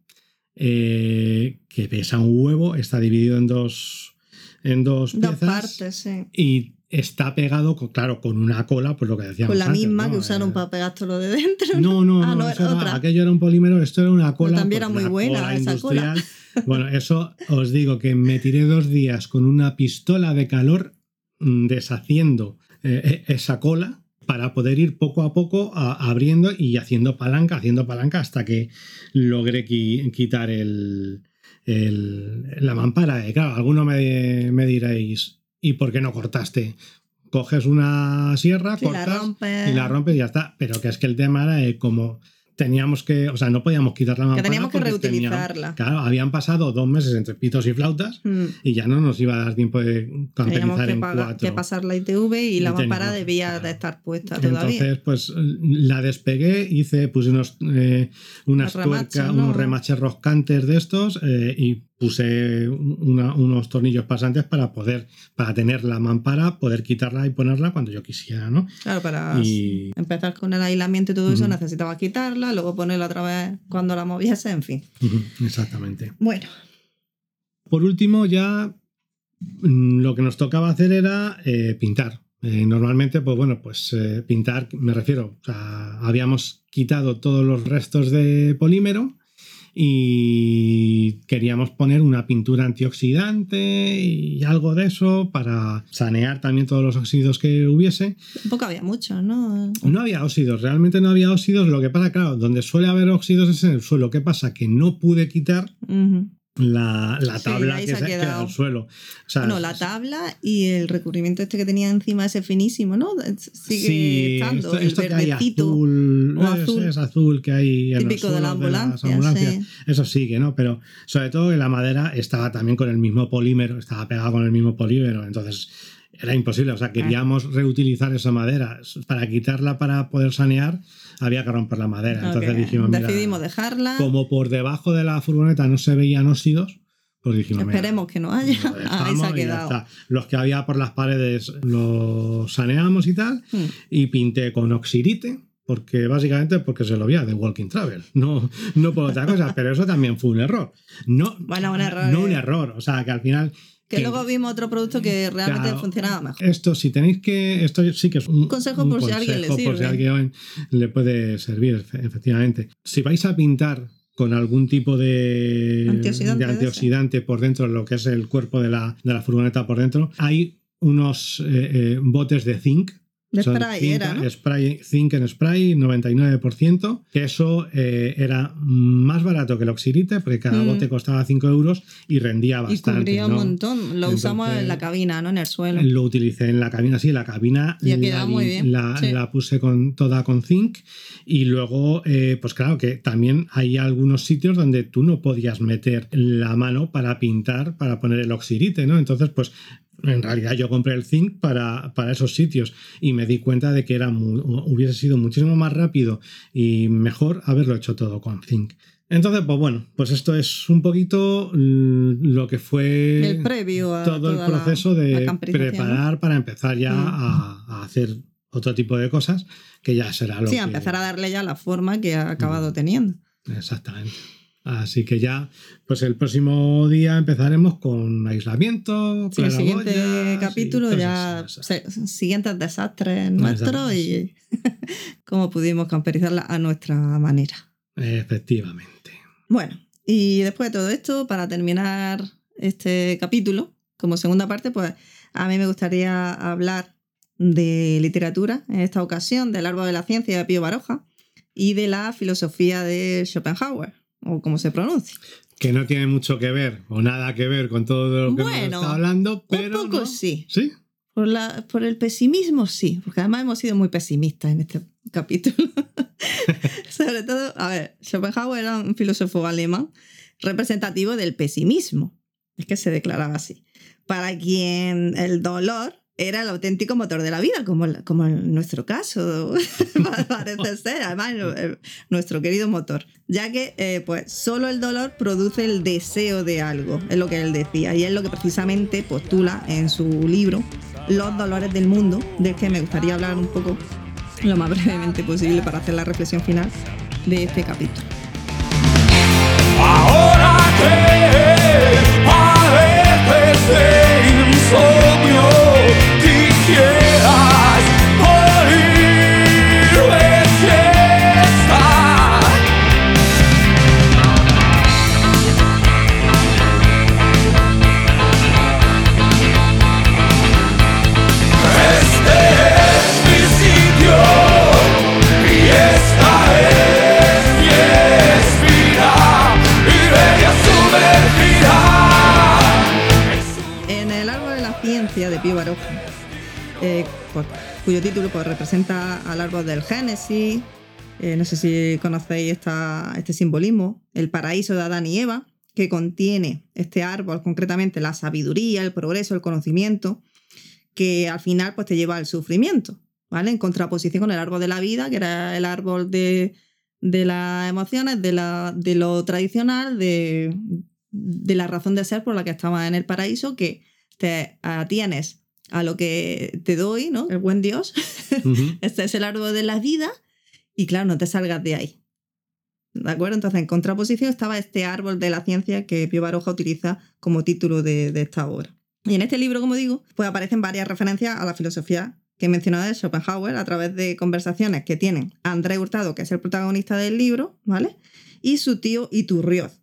eh, que pesa un huevo, está dividido en dos, en dos, Dos piezas partes, sí. y está pegado, con- claro, con una cola, pues lo que decíamos Con la antes, misma ¿no? que usaron Eh, para pegar todo lo de dentro. No, no, Ah, no, no, era era- aquello era un polímero, esto era una cola. también pues, era muy buena cola esa cola. Bueno, eso os digo que me tiré dos días con una pistola de calor mm, deshaciendo eh, eh, esa cola para poder ir poco a poco a- abriendo y haciendo palanca, haciendo palanca hasta que logré qui- quitar el, el- la mampara. Y claro, alguno me, me diréis, ¿y por qué no cortaste? Coges una sierra, cortas y la rompes y ya está. Pero que es que el tema era eh, como teníamos que, o sea, no podíamos quitar la mampara. teníamos que reutilizarla. claro, habían pasado dos meses entre pitos y flautas Mm. y ya no nos iba a dar tiempo de camperizar en pagar- cuatro. que pasar la ITV y la mampara debía claro. de estar puesta todavía. Entonces, pues la despegué, hice, puse unos, eh, unas tuercas, ¿no? unos remaches roscantes de estos eh, y puse una- unos tornillos pasantes para poder, para tener la mampara, poder quitarla y ponerla cuando yo quisiera, ¿no? Claro, para Y empezar con el aislamiento y todo eso necesitaba quitarla, luego ponerla otra vez cuando la moviese, en fin. Exactamente. Bueno, Por último, ya mm, lo que nos tocaba hacer era eh, pintar. Eh, normalmente, pues bueno, pues eh, pintar, me refiero, o sea, habíamos quitado todos los restos de polímero y queríamos poner una pintura antioxidante y algo de eso para sanear también todos los óxidos que hubiese. tampoco había mucho, ¿no? No había óxidos, realmente no había óxidos. Lo que pasa, claro, donde suele haber óxidos es en el suelo. ¿Qué pasa? Que no pude quitar Ujú. La, la Sí, tabla ahí que se ha quedado. al suelo. O sea, Bueno, la tabla y el recubrimiento este que tenía encima, ese finísimo, ¿no? Sigue sí, estando, esto, el esto que verdecito. azul, o es, azul. es azul que hay en Típico los de la suelos las ambulancia, ambulancias. sí. Eso sigue, ¿no? Pero sobre todo que la madera estaba también con el mismo polímero, estaba pegada con el mismo polímero, entonces era imposible. O sea, queríamos reutilizar esa madera. Para quitarla para poder sanear, había que romper la madera. Entonces Ok, dijimos, mira, Decidimos dejarla. como por debajo de la furgoneta no se veían óxidos, pues dijimos, mira, Esperemos que no haya. Ahí se ha quedado. Los que había por las paredes los saneamos y tal, Hmm. y pinté con oxirite, porque básicamente porque se lo veía de Walking Travel, no, no por otra cosa, pero eso también fue un error. No, Bueno, un error, No un eh. error, o sea, que al final... Que luego vimos otro producto que realmente Claro, funcionaba mejor. Esto, si tenéis que. Esto sí que es un Consejo un por si a alguien le consejo por si a sirve. alguien le puede servir, efe- efectivamente. Si vais a pintar con algún tipo de Antioxidante de antioxidante por dentro, lo que es el cuerpo de la, de la furgoneta por dentro, hay unos eh, eh, botes de zinc. Spray zinc, era, ¿no? spray, zinc en spray, 99%, que eso eh, era más barato que el oxirite, porque cada Mm. bote costaba 5 euros y rendía Y bastante. cubría un ¿no? montón. Lo usamos en la cabina, ¿no? En el suelo. Lo utilicé en la cabina, sí, la cabina Y la, muy bien, la, sí. la puse con toda con zinc y luego, eh, pues claro que también hay algunos sitios donde tú no podías meter la mano para pintar, para poner el oxirite, ¿no? Entonces, pues en realidad yo compré el zinc para, para esos sitios y me di cuenta de que era mu- hubiese sido muchísimo más rápido y mejor haberlo hecho todo con zinc. Entonces, pues bueno, pues esto es un poquito lo que fue el previo a todo el proceso la de preparar para empezar ya Mm. a, a hacer otro tipo de cosas que ya será lo Sí, que... a empezar a darle ya la forma que ha acabado Mm. teniendo. Exactamente. Así que ya, pues el próximo día empezaremos con aislamiento. Sí, el siguiente y capítulo ya siguientes desastres nuestros y cómo pudimos camperizarla a nuestra manera. Efectivamente. Bueno, y después de todo esto, para terminar este capítulo, como segunda parte, pues a mí me gustaría hablar de literatura, en esta ocasión, del árbol de la ciencia de Pío Baroja y de la filosofía de Schopenhauer, o como se pronuncia. Que no tiene mucho que ver o nada que ver con todo lo que Bueno, hemos estado hablando, pero. Un poco no. sí. ¿Sí? Por, la, por el pesimismo sí, porque además hemos sido muy pesimistas en este capítulo. Sobre todo, a ver, Schopenhauer era un filósofo alemán representativo del pesimismo. Es que se declaraba así. Para quien el dolor era el auténtico motor de la vida, como, como en nuestro caso, parece ser, además nuestro querido motor, ya que eh, pues solo el dolor produce el deseo de algo, es lo que él decía, y es lo que precisamente postula en su libro Los dolores del mundo, del que me gustaría hablar un poco lo más brevemente posible para hacer la reflexión final de este capítulo. Ahora que a veces te insomnio. Título pues, representa al árbol del Génesis, eh, no sé si conocéis esta- este simbolismo, el paraíso de Adán y Eva, que contiene este árbol, concretamente la sabiduría, el progreso, el conocimiento, que al final pues, te lleva al sufrimiento, ¿vale? En contraposición con el árbol de la vida, que era el árbol de, de las emociones, de, la, de lo tradicional, de, de la razón de ser por la que estaba en el paraíso, que te atienes a lo que te doy, ¿no? El buen Dios. Este es el árbol de la vida y claro, no te salgas de ahí. ¿De acuerdo? Entonces, en contraposición estaba este árbol de la ciencia que Pío Baroja utiliza como título de, de esta obra. Y en este libro, como digo, pues aparecen varias referencias a la filosofía que he mencionado de Schopenhauer a través de conversaciones que tienen André Hurtado, que es el protagonista del libro, ¿vale? Y su tío Iturrioz,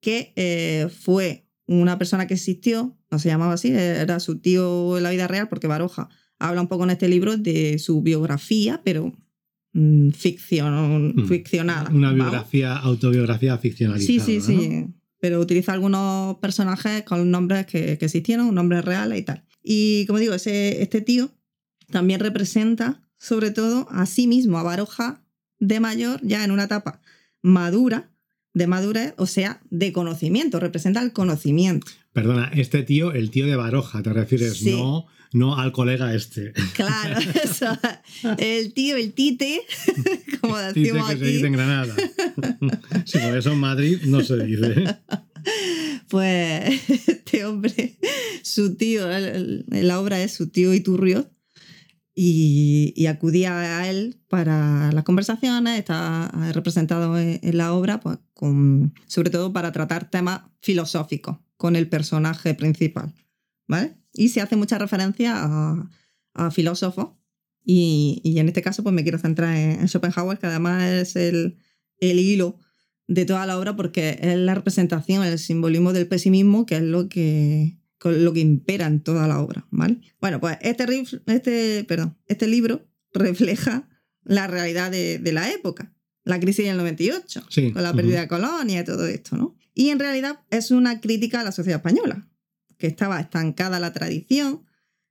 que eh, fue una persona que existió, no se llamaba así, era su tío en la vida real, porque Baroja habla un poco en este libro de su biografía, pero mm, ficción, Mm. ficcionada. Una biografía, autobiografía ficcionalizada. Sí, sí, ¿no? sí. Pero utiliza algunos personajes con nombres que, que existieron, nombres reales y tal. Y como digo, ese, este tío también representa, sobre todo, a sí mismo, a Baroja de mayor, ya en una etapa madura, de madurez, o sea, de conocimiento, representa el conocimiento. Perdona, este tío, el tío de Baroja, te refieres, Sí. no, no al colega este. Claro, eso. El tío, el tite, como decimos que se aquí. dice en Granada. si por eso en Madrid no se dice. Pues este hombre, su tío, el- el- la obra es su tío Iturrioz, y, y acudía a él para las conversaciones, está representado en, en la obra, pues, con, sobre todo para tratar temas filosóficos con el personaje principal. ¿vale? Y se hace mucha referencia a, a filósofos, y, y en este caso pues me quiero centrar en, en Schopenhauer, que además es el, el hilo de toda la obra porque es la representación, el simbolismo del pesimismo, que es lo que, con lo que impera en toda la obra, ¿vale? Bueno, pues este, este, perdón, este libro refleja la realidad de, de la época, la crisis del 98, Sí. con la pérdida de colonia y todo esto, ¿no? Y en realidad es una crítica a la sociedad española, que estaba estancada la tradición,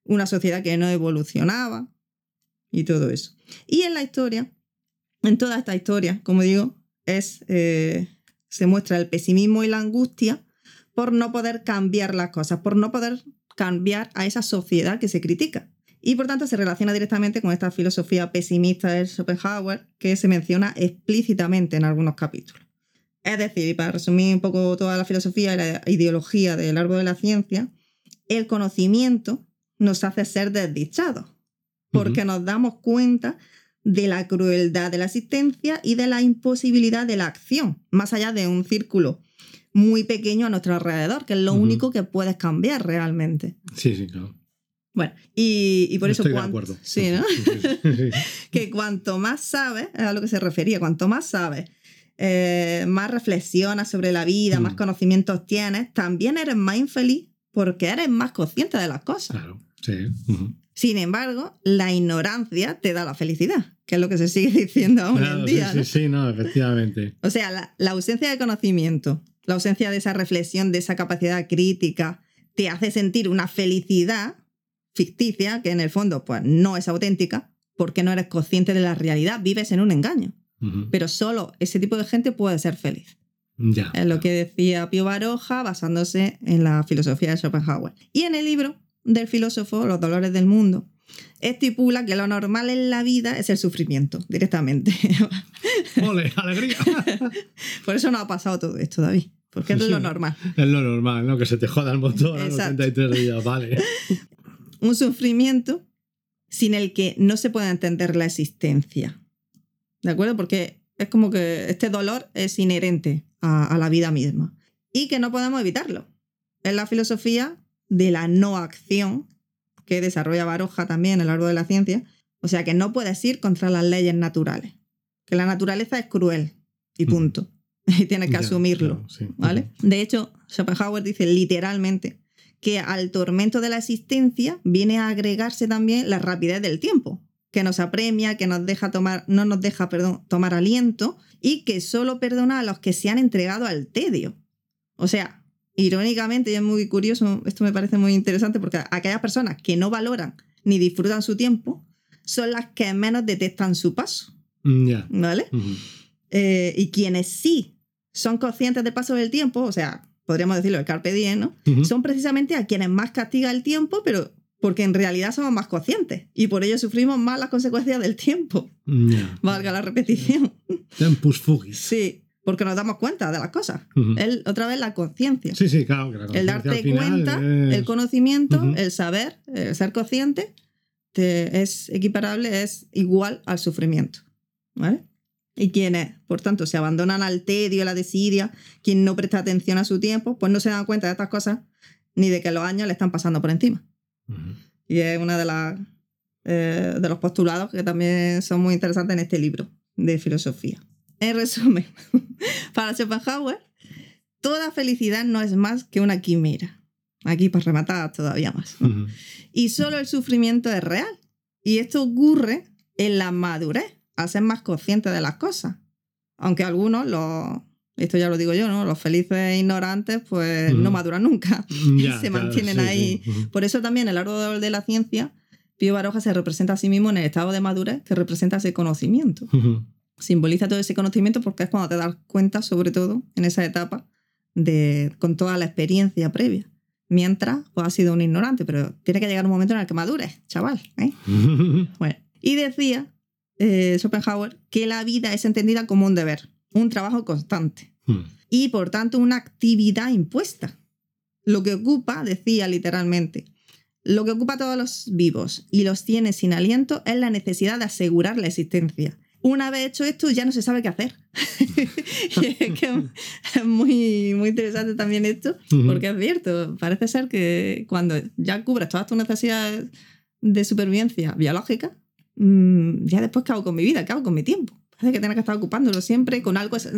una sociedad que no evolucionaba y todo eso. Y en la historia, en toda esta historia, como digo, es, eh, se muestra el pesimismo y la angustia por no poder cambiar las cosas, por no poder cambiar a esa sociedad que se critica. Y por tanto se relaciona directamente con esta filosofía pesimista de Schopenhauer que se menciona explícitamente en algunos capítulos. Es decir, y para resumir un poco toda la filosofía y la ideología del árbol de la ciencia, el conocimiento nos hace ser desdichados, porque nos damos cuenta de la crueldad de la existencia y de la imposibilidad de la acción, más allá de un círculo muy pequeño a nuestro alrededor, que es lo único que puedes cambiar realmente. Sí, sí, claro. Bueno, y, y por eso Estoy de acuerdo. Sí, ¿no? Sí, sí, sí. que cuanto más sabes, es a lo que se refería, cuanto más sabes, eh, más reflexionas sobre la vida, Mm. más conocimientos tienes, también eres más infeliz porque eres más consciente de las cosas. Claro, sí. Sin embargo, la ignorancia te da la felicidad, que es lo que se sigue diciendo aún Claro, en día. sí, ¿no? sí, sí, no, efectivamente. O sea, la, la ausencia de conocimiento, la ausencia de esa reflexión, de esa capacidad crítica, te hace sentir una felicidad ficticia que en el fondo pues, no es auténtica porque no eres consciente de la realidad, vives en un engaño. Ujú. Pero solo ese tipo de gente puede ser feliz. Ya. Es lo que decía Pío Baroja basándose en la filosofía de Schopenhauer. Y en el libro del filósofo Los dolores del mundo, estipula que lo normal en la vida es el sufrimiento, directamente. ¡Ole, alegría! Por eso no ha pasado todo esto, David. Porque es lo normal. es lo normal, ¿no? Que se te joda el motor a los Exacto. 83 días, vale. Un sufrimiento sin el que no se puede entender la existencia. ¿De acuerdo? Porque es como que este dolor es inherente a, a la vida misma. Y que no podemos evitarlo. En la filosofía de la no acción que desarrolla Baroja también a lo largo de la ciencia. O sea que no puedes ir contra las leyes naturales. Que la naturaleza es cruel y Ujú. punto. Y tienes que asumirlo. sí. ¿Vale? De hecho, Schopenhauer dice literalmente que al tormento de la existencia viene a agregarse también la rapidez del tiempo, que nos apremia, que nos deja tomar, no nos deja perdón, tomar aliento y que solo perdona a los que se han entregado al tedio. O sea, irónicamente, y es muy curioso, esto me parece muy interesante porque aquellas personas que no valoran ni disfrutan su tiempo son las que menos detectan su paso, Mm. ¿vale? Eh, y quienes sí son conscientes del paso del tiempo, o sea, podríamos decirlo, el carpe diem, ¿no? Son precisamente a quienes más castiga el tiempo, pero porque en realidad somos más conscientes y por ello sufrimos más las consecuencias del tiempo, Ya. valga la repetición. Tempus fugis. Sí, porque nos damos cuenta de las cosas. El, otra vez la conciencia. Sí, sí, claro. que la el darte cuenta, es- el conocimiento, el saber, el ser consciente, te- es equiparable, es igual al sufrimiento. ¿Vale? Y quienes, por tanto, se abandonan al tedio, a la desidia, quien no presta atención a su tiempo, pues no se dan cuenta de estas cosas ni de que los años le están pasando por encima. Y es uno de, las, eh, de los postulados que también son muy interesantes en este libro de filosofía. En resumen, para Schopenhauer, toda felicidad no es más que una quimera. Aquí para rematar todavía más. Y solo el sufrimiento es real. Y esto ocurre en la madurez, ser más consciente de las cosas. Aunque algunos, los, esto ya lo digo yo, ¿no? Los felices ignorantes, pues Ujú. no maduran nunca. Ya, se claro, mantienen sí, ahí. sí. Por eso también, lo largo de la ciencia, Pío Baroja se representa a sí mismo en el estado de madurez que representa ese conocimiento. Simboliza todo ese conocimiento porque es cuando te das cuenta, sobre todo en esa etapa, de, con toda la experiencia previa. Mientras, pues has sido un ignorante, pero tiene que llegar un momento en el que madures, chaval. ¿eh? Bueno, y decía eh, Schopenhauer que la vida es entendida como un deber, un trabajo constante Ujú. y por tanto una actividad impuesta. Lo que ocupa, decía literalmente, lo que ocupa a todos los vivos y los tiene sin aliento es la necesidad de asegurar la existencia. Una vez hecho esto ya no se sabe qué hacer. es que es muy, muy interesante también esto, porque es cierto, parece ser que cuando ya cubres todas tus necesidades de supervivencia biológica, mm, ya después qué hago con mi vida, qué hago con mi tiempo. Parece que tengo que estar ocupándolo siempre con algo es-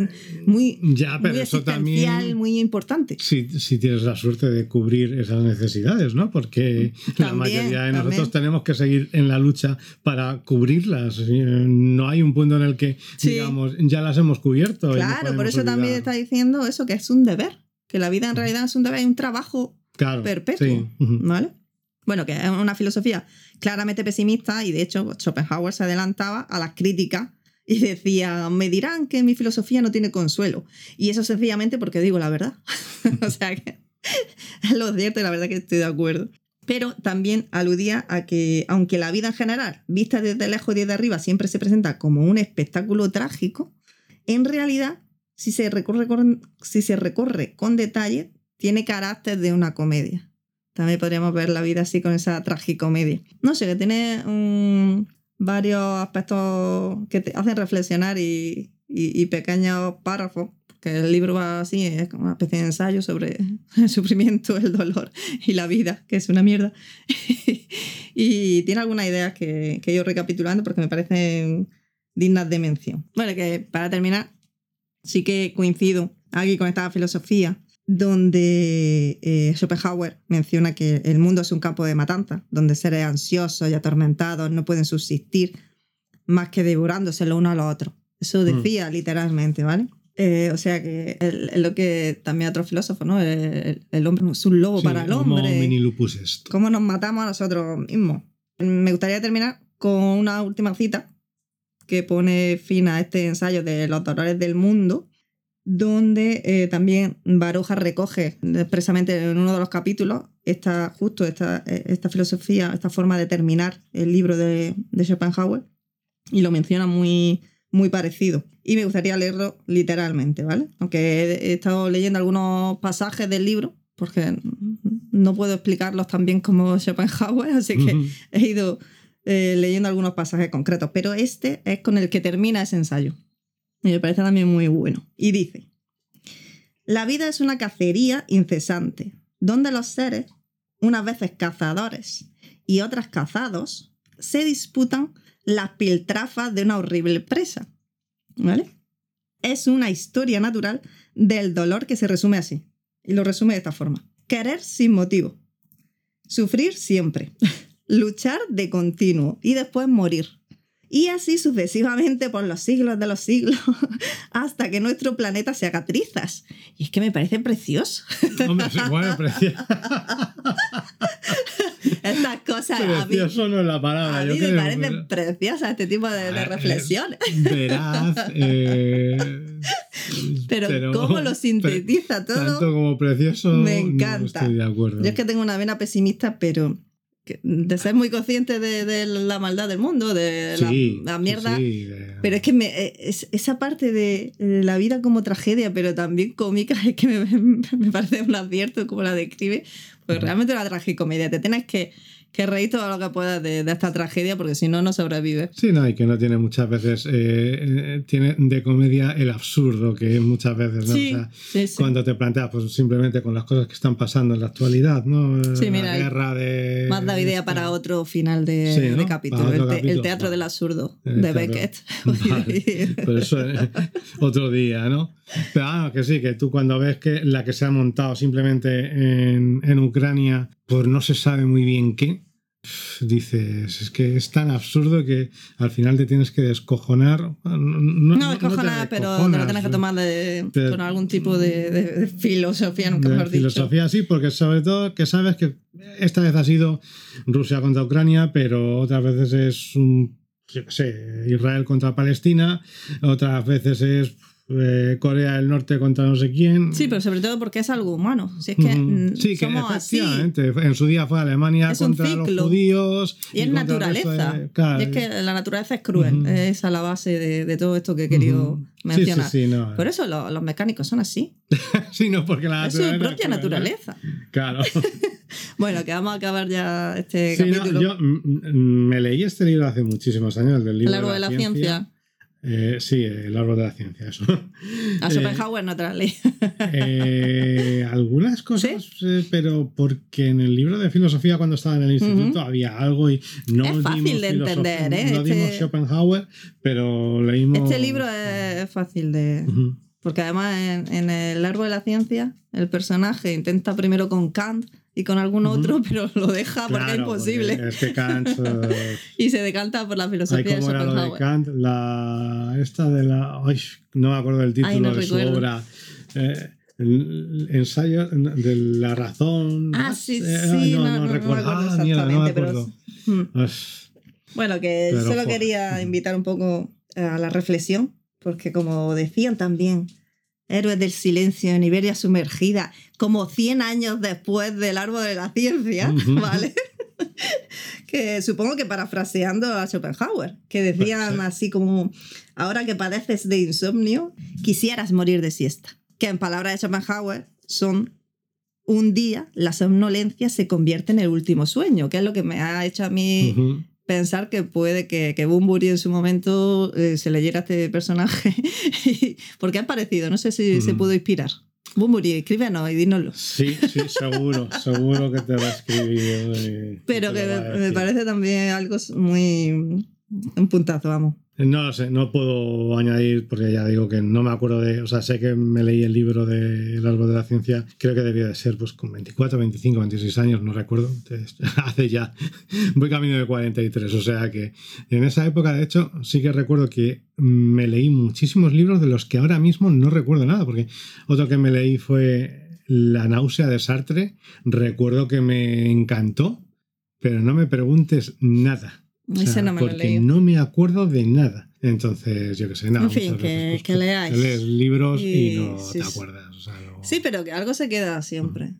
muy, Ya, pero muy eso también. muy importante. Si, si tienes la suerte de cubrir esas necesidades, ¿no? Porque la También, mayoría de también. nosotros tenemos que seguir en la lucha para cubrirlas. Eh, No hay un punto en el que, Sí. digamos, ya las hemos cubierto. y Claro, por eso también olvidar. está diciendo eso, que es un deber, que la vida en realidad es un deber, es un trabajo Claro, perpetuo. sí. ¿Vale? Bueno, que es una filosofía claramente pesimista y de hecho Schopenhauer se adelantaba a las críticas y decía, me dirán que mi filosofía no tiene consuelo. Y eso sencillamente porque digo la verdad. o sea que es lo cierto y la verdad que estoy de acuerdo. Pero también aludía a que, aunque la vida en general, vista desde lejos y desde arriba, siempre se presenta como un espectáculo trágico, en realidad, si se recorre con, si se recorre con detalle, tiene carácter de una comedia. También podríamos ver la vida así con esa tragicomedia. No sé, que tiene un- varios aspectos que te hacen reflexionar y, y- y pequeños párrafos. Que el libro va así, es como una especie de ensayo sobre el sufrimiento, el dolor y la vida, que es una mierda. y tiene algunas ideas que, que ido recapitulando porque me parecen dignas de mención. Bueno, que para terminar, sí que coincido aquí con esta filosofía donde eh, Schopenhauer menciona que el mundo es un campo de matanza, donde seres ansiosos y atormentados no pueden subsistir más que devorándose lo uno a lo otro. Eso Mm. decía literalmente, ¿vale? Eh, o sea que es lo que también otro filósofo, ¿no? El, el hombre es un lobo Sí, para el hombre. ¿Cómo nos matamos a nosotros mismos? Me gustaría terminar con una última cita que pone fin a este ensayo de los dolores del mundo, donde eh, también Baroja recoge expresamente en uno de los capítulos esta, justo esta, eh, esta filosofía, esta forma de terminar el libro de, de Schopenhauer, y lo menciona muy, muy parecido. Y me gustaría leerlo literalmente, ¿vale? Aunque he, estado leyendo algunos pasajes del libro, porque no puedo explicarlos tan bien como Schopenhauer, así que he ido eh, leyendo algunos pasajes concretos, pero este es con el que termina ese ensayo. Y me parece también muy bueno. Y dice, la vida es una cacería incesante, donde los seres unas veces cazadores y otras cazados, se disputan las piltrafas de una horrible presa. ¿Vale? Es una historia natural del dolor que se resume así. Y lo resume de esta forma. Querer sin motivo. Sufrir siempre. Luchar de continuo y después morir. Y así sucesivamente por los siglos de los siglos, hasta que nuestro planeta se haga trizas. Y es que me parece precioso. Hombre, sí, bueno, precio- Estas cosas a mí, precioso no es la palabra. a yo mí me parecen preciosas este tipo de, de reflexiones. es Veraz. eh, Pero, cómo lo sintetiza todo. Tanto como precioso. Me no encanta. estoy de acuerdo. Yo es que tengo una vena pesimista, pero de ser muy consciente de, de la maldad del mundo, de la- Sí, la, mierda. sí, de- Pero es que me- eh, es- esa parte de la vida como tragedia, pero también cómica, es que me, me parece un acierto como la describe. Porque realmente la tragicomedia, te tienes que, que reír todo lo que puedas de, de esta tragedia, porque si no, no sobrevives. Sí, no, y que no tiene muchas veces, eh, eh, tiene de comedia el absurdo, que muchas veces, ¿no? Sí, O sea, sí, sí. cuando te planteas, pues simplemente con las cosas que están pasando en la actualidad, ¿no? Sí, la mira, guerra de. Más da idea para otro final de, ¿no? de capítulo, el, te- el capítulo, teatro vale. del absurdo El de teatro. Beckett. Vale, Por eso otro día, ¿no? Pero vamos, que sí, que tú cuando ves que la que se ha montado simplemente en, en Ucrania por no se sabe muy bien qué, dices, es que es tan absurdo que al final te tienes que descojonar. No, no, No, es te cojonar, pero te lo tienes que tomar de- Te- con algún tipo de, de- de filosofía, nunca de mejor dicho. filosofía sí, porque sobre todo que sabes que esta vez ha sido Rusia contra Ucrania, pero otras veces es un, yo sé, Israel contra Palestina, otras veces es eh, Corea del Norte contra no sé quién. Sí, pero sobre todo porque es algo humano. Si es que mm, sí, que somos así. efectivamente, en su día fue Alemania Es un contra los judíos. Y es naturaleza. de- claro. Y es que la naturaleza es cruel. Ujú. Es a la base de, de todo esto que he querido mencionar. Sí, sí, sí, no. Por eso lo- los mecánicos son así. Sí, no, porque la es su propia ¿eh? naturaleza. Claro. Bueno, que vamos a acabar ya este no, capítulo. yo mm, mm, me leí este libro hace muchísimos años, el del libro de la ciencia. Eh, sí, el árbol de la ciencia, eso. A Eh, Schopenhauer no te la leí. eh, algunas cosas, pero porque en el libro de filosofía cuando estaba en el instituto había algo y no Es fácil dimos de entender, ¿eh? No dimos Este- Schopenhauer, pero leímos... Este libro es fácil de. Porque además en, en el árbol de la ciencia, el personaje intenta primero con Kant y con algún otro, pero lo deja porque es imposible. porque Es que Kant... eh, Y se decanta por la filosofía de ¿Cómo era lo de. Kant? La, esta de la. Ay, no me acuerdo del título Ay, no de recuerdo. su obra. Eh, el ensayo de la razón. Ah, sí, Eh, sí, no, no, no, no me acuerdo Ah, no me pero-. Hmm. Bueno, que Pero, solo quería invitar un poco a la reflexión, porque como decían también, Héroes del Silencio en Iberia sumergida, como 100 años después del árbol de la ciencia. ¿vale? que supongo que parafraseando a Schopenhauer, que decían Puede ser. así como, ahora que padeces de insomnio, quisieras morir de siesta. Que en palabras de Schopenhauer son un día la somnolencia se convierte en el último sueño, que es lo que me ha hecho a mí. Pensar que puede que, que Bunbury en su momento eh, se leyera este personaje, porque es parecido, no sé si se pudo inspirar. Bunbury, escríbenos y dínoslo. Sí, sí, seguro, seguro que te va a escribir. Pero que me, parece también algo muy... un puntazo, vamos. No sé, no puedo añadir porque ya digo que no me acuerdo de. O sea, sé que me leí el libro de El árbol de la ciencia, creo que debía de ser pues con 24, 25, 26 años, no recuerdo. Entonces, hace ya. Voy camino de 43, o sea que en esa época, de hecho, sí que recuerdo que me leí muchísimos libros de los que ahora mismo no recuerdo nada, porque otro que me leí fue La náusea de Sartre. Recuerdo que me encantó, pero no me preguntes nada. O sea, Ese no me lo he porque leído. no me acuerdo de nada. Entonces, yo qué sé, nada. En fin, que- veces, pues, que leáis. Lees libros y, Y- no sí, te sí. acuerdas. o sea, no- Sí, pero que algo se queda siempre.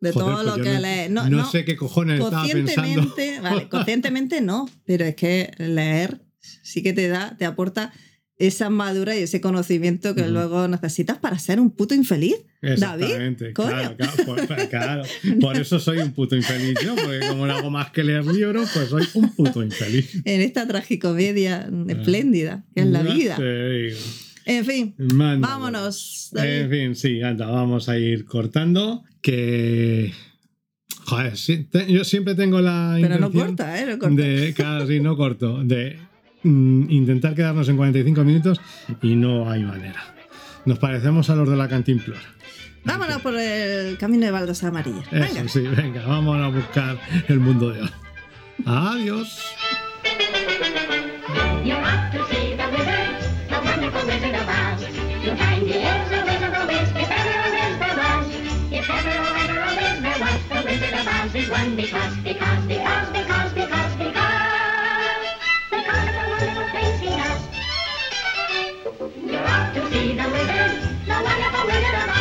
De Joder, todo pues lo que no, lees. No, No, sé qué cojones estaba pensando. conscientemente, vale, conscientemente no, pero es que leer sí que te da, te aporta esa madura y ese conocimiento que luego necesitas para ser un puto infeliz. Exactamente. coño. Claro, claro, por, claro. Por eso soy un puto infeliz yo, porque como no hago más que leer libros, pues soy un puto infeliz. En esta tragicomedia espléndida, que es la Ah. Vida. En fin, vámonos. David. En fin, sí, anda, vamos a ir cortando. Que. Joder, sí, te- yo siempre tengo la Pero no corta, ¿eh? No corta. de, claro, sí, no corto, de mm, intentar quedarnos en 45 minutos y no hay manera. Nos parecemos a los de la cantimplora. Vámonos por el camino de baldas amarillas. Venga. Eso sí, venga, vamos a buscar el mundo de hoy. Adiós. You're to see the wizard, the wonderful wizard of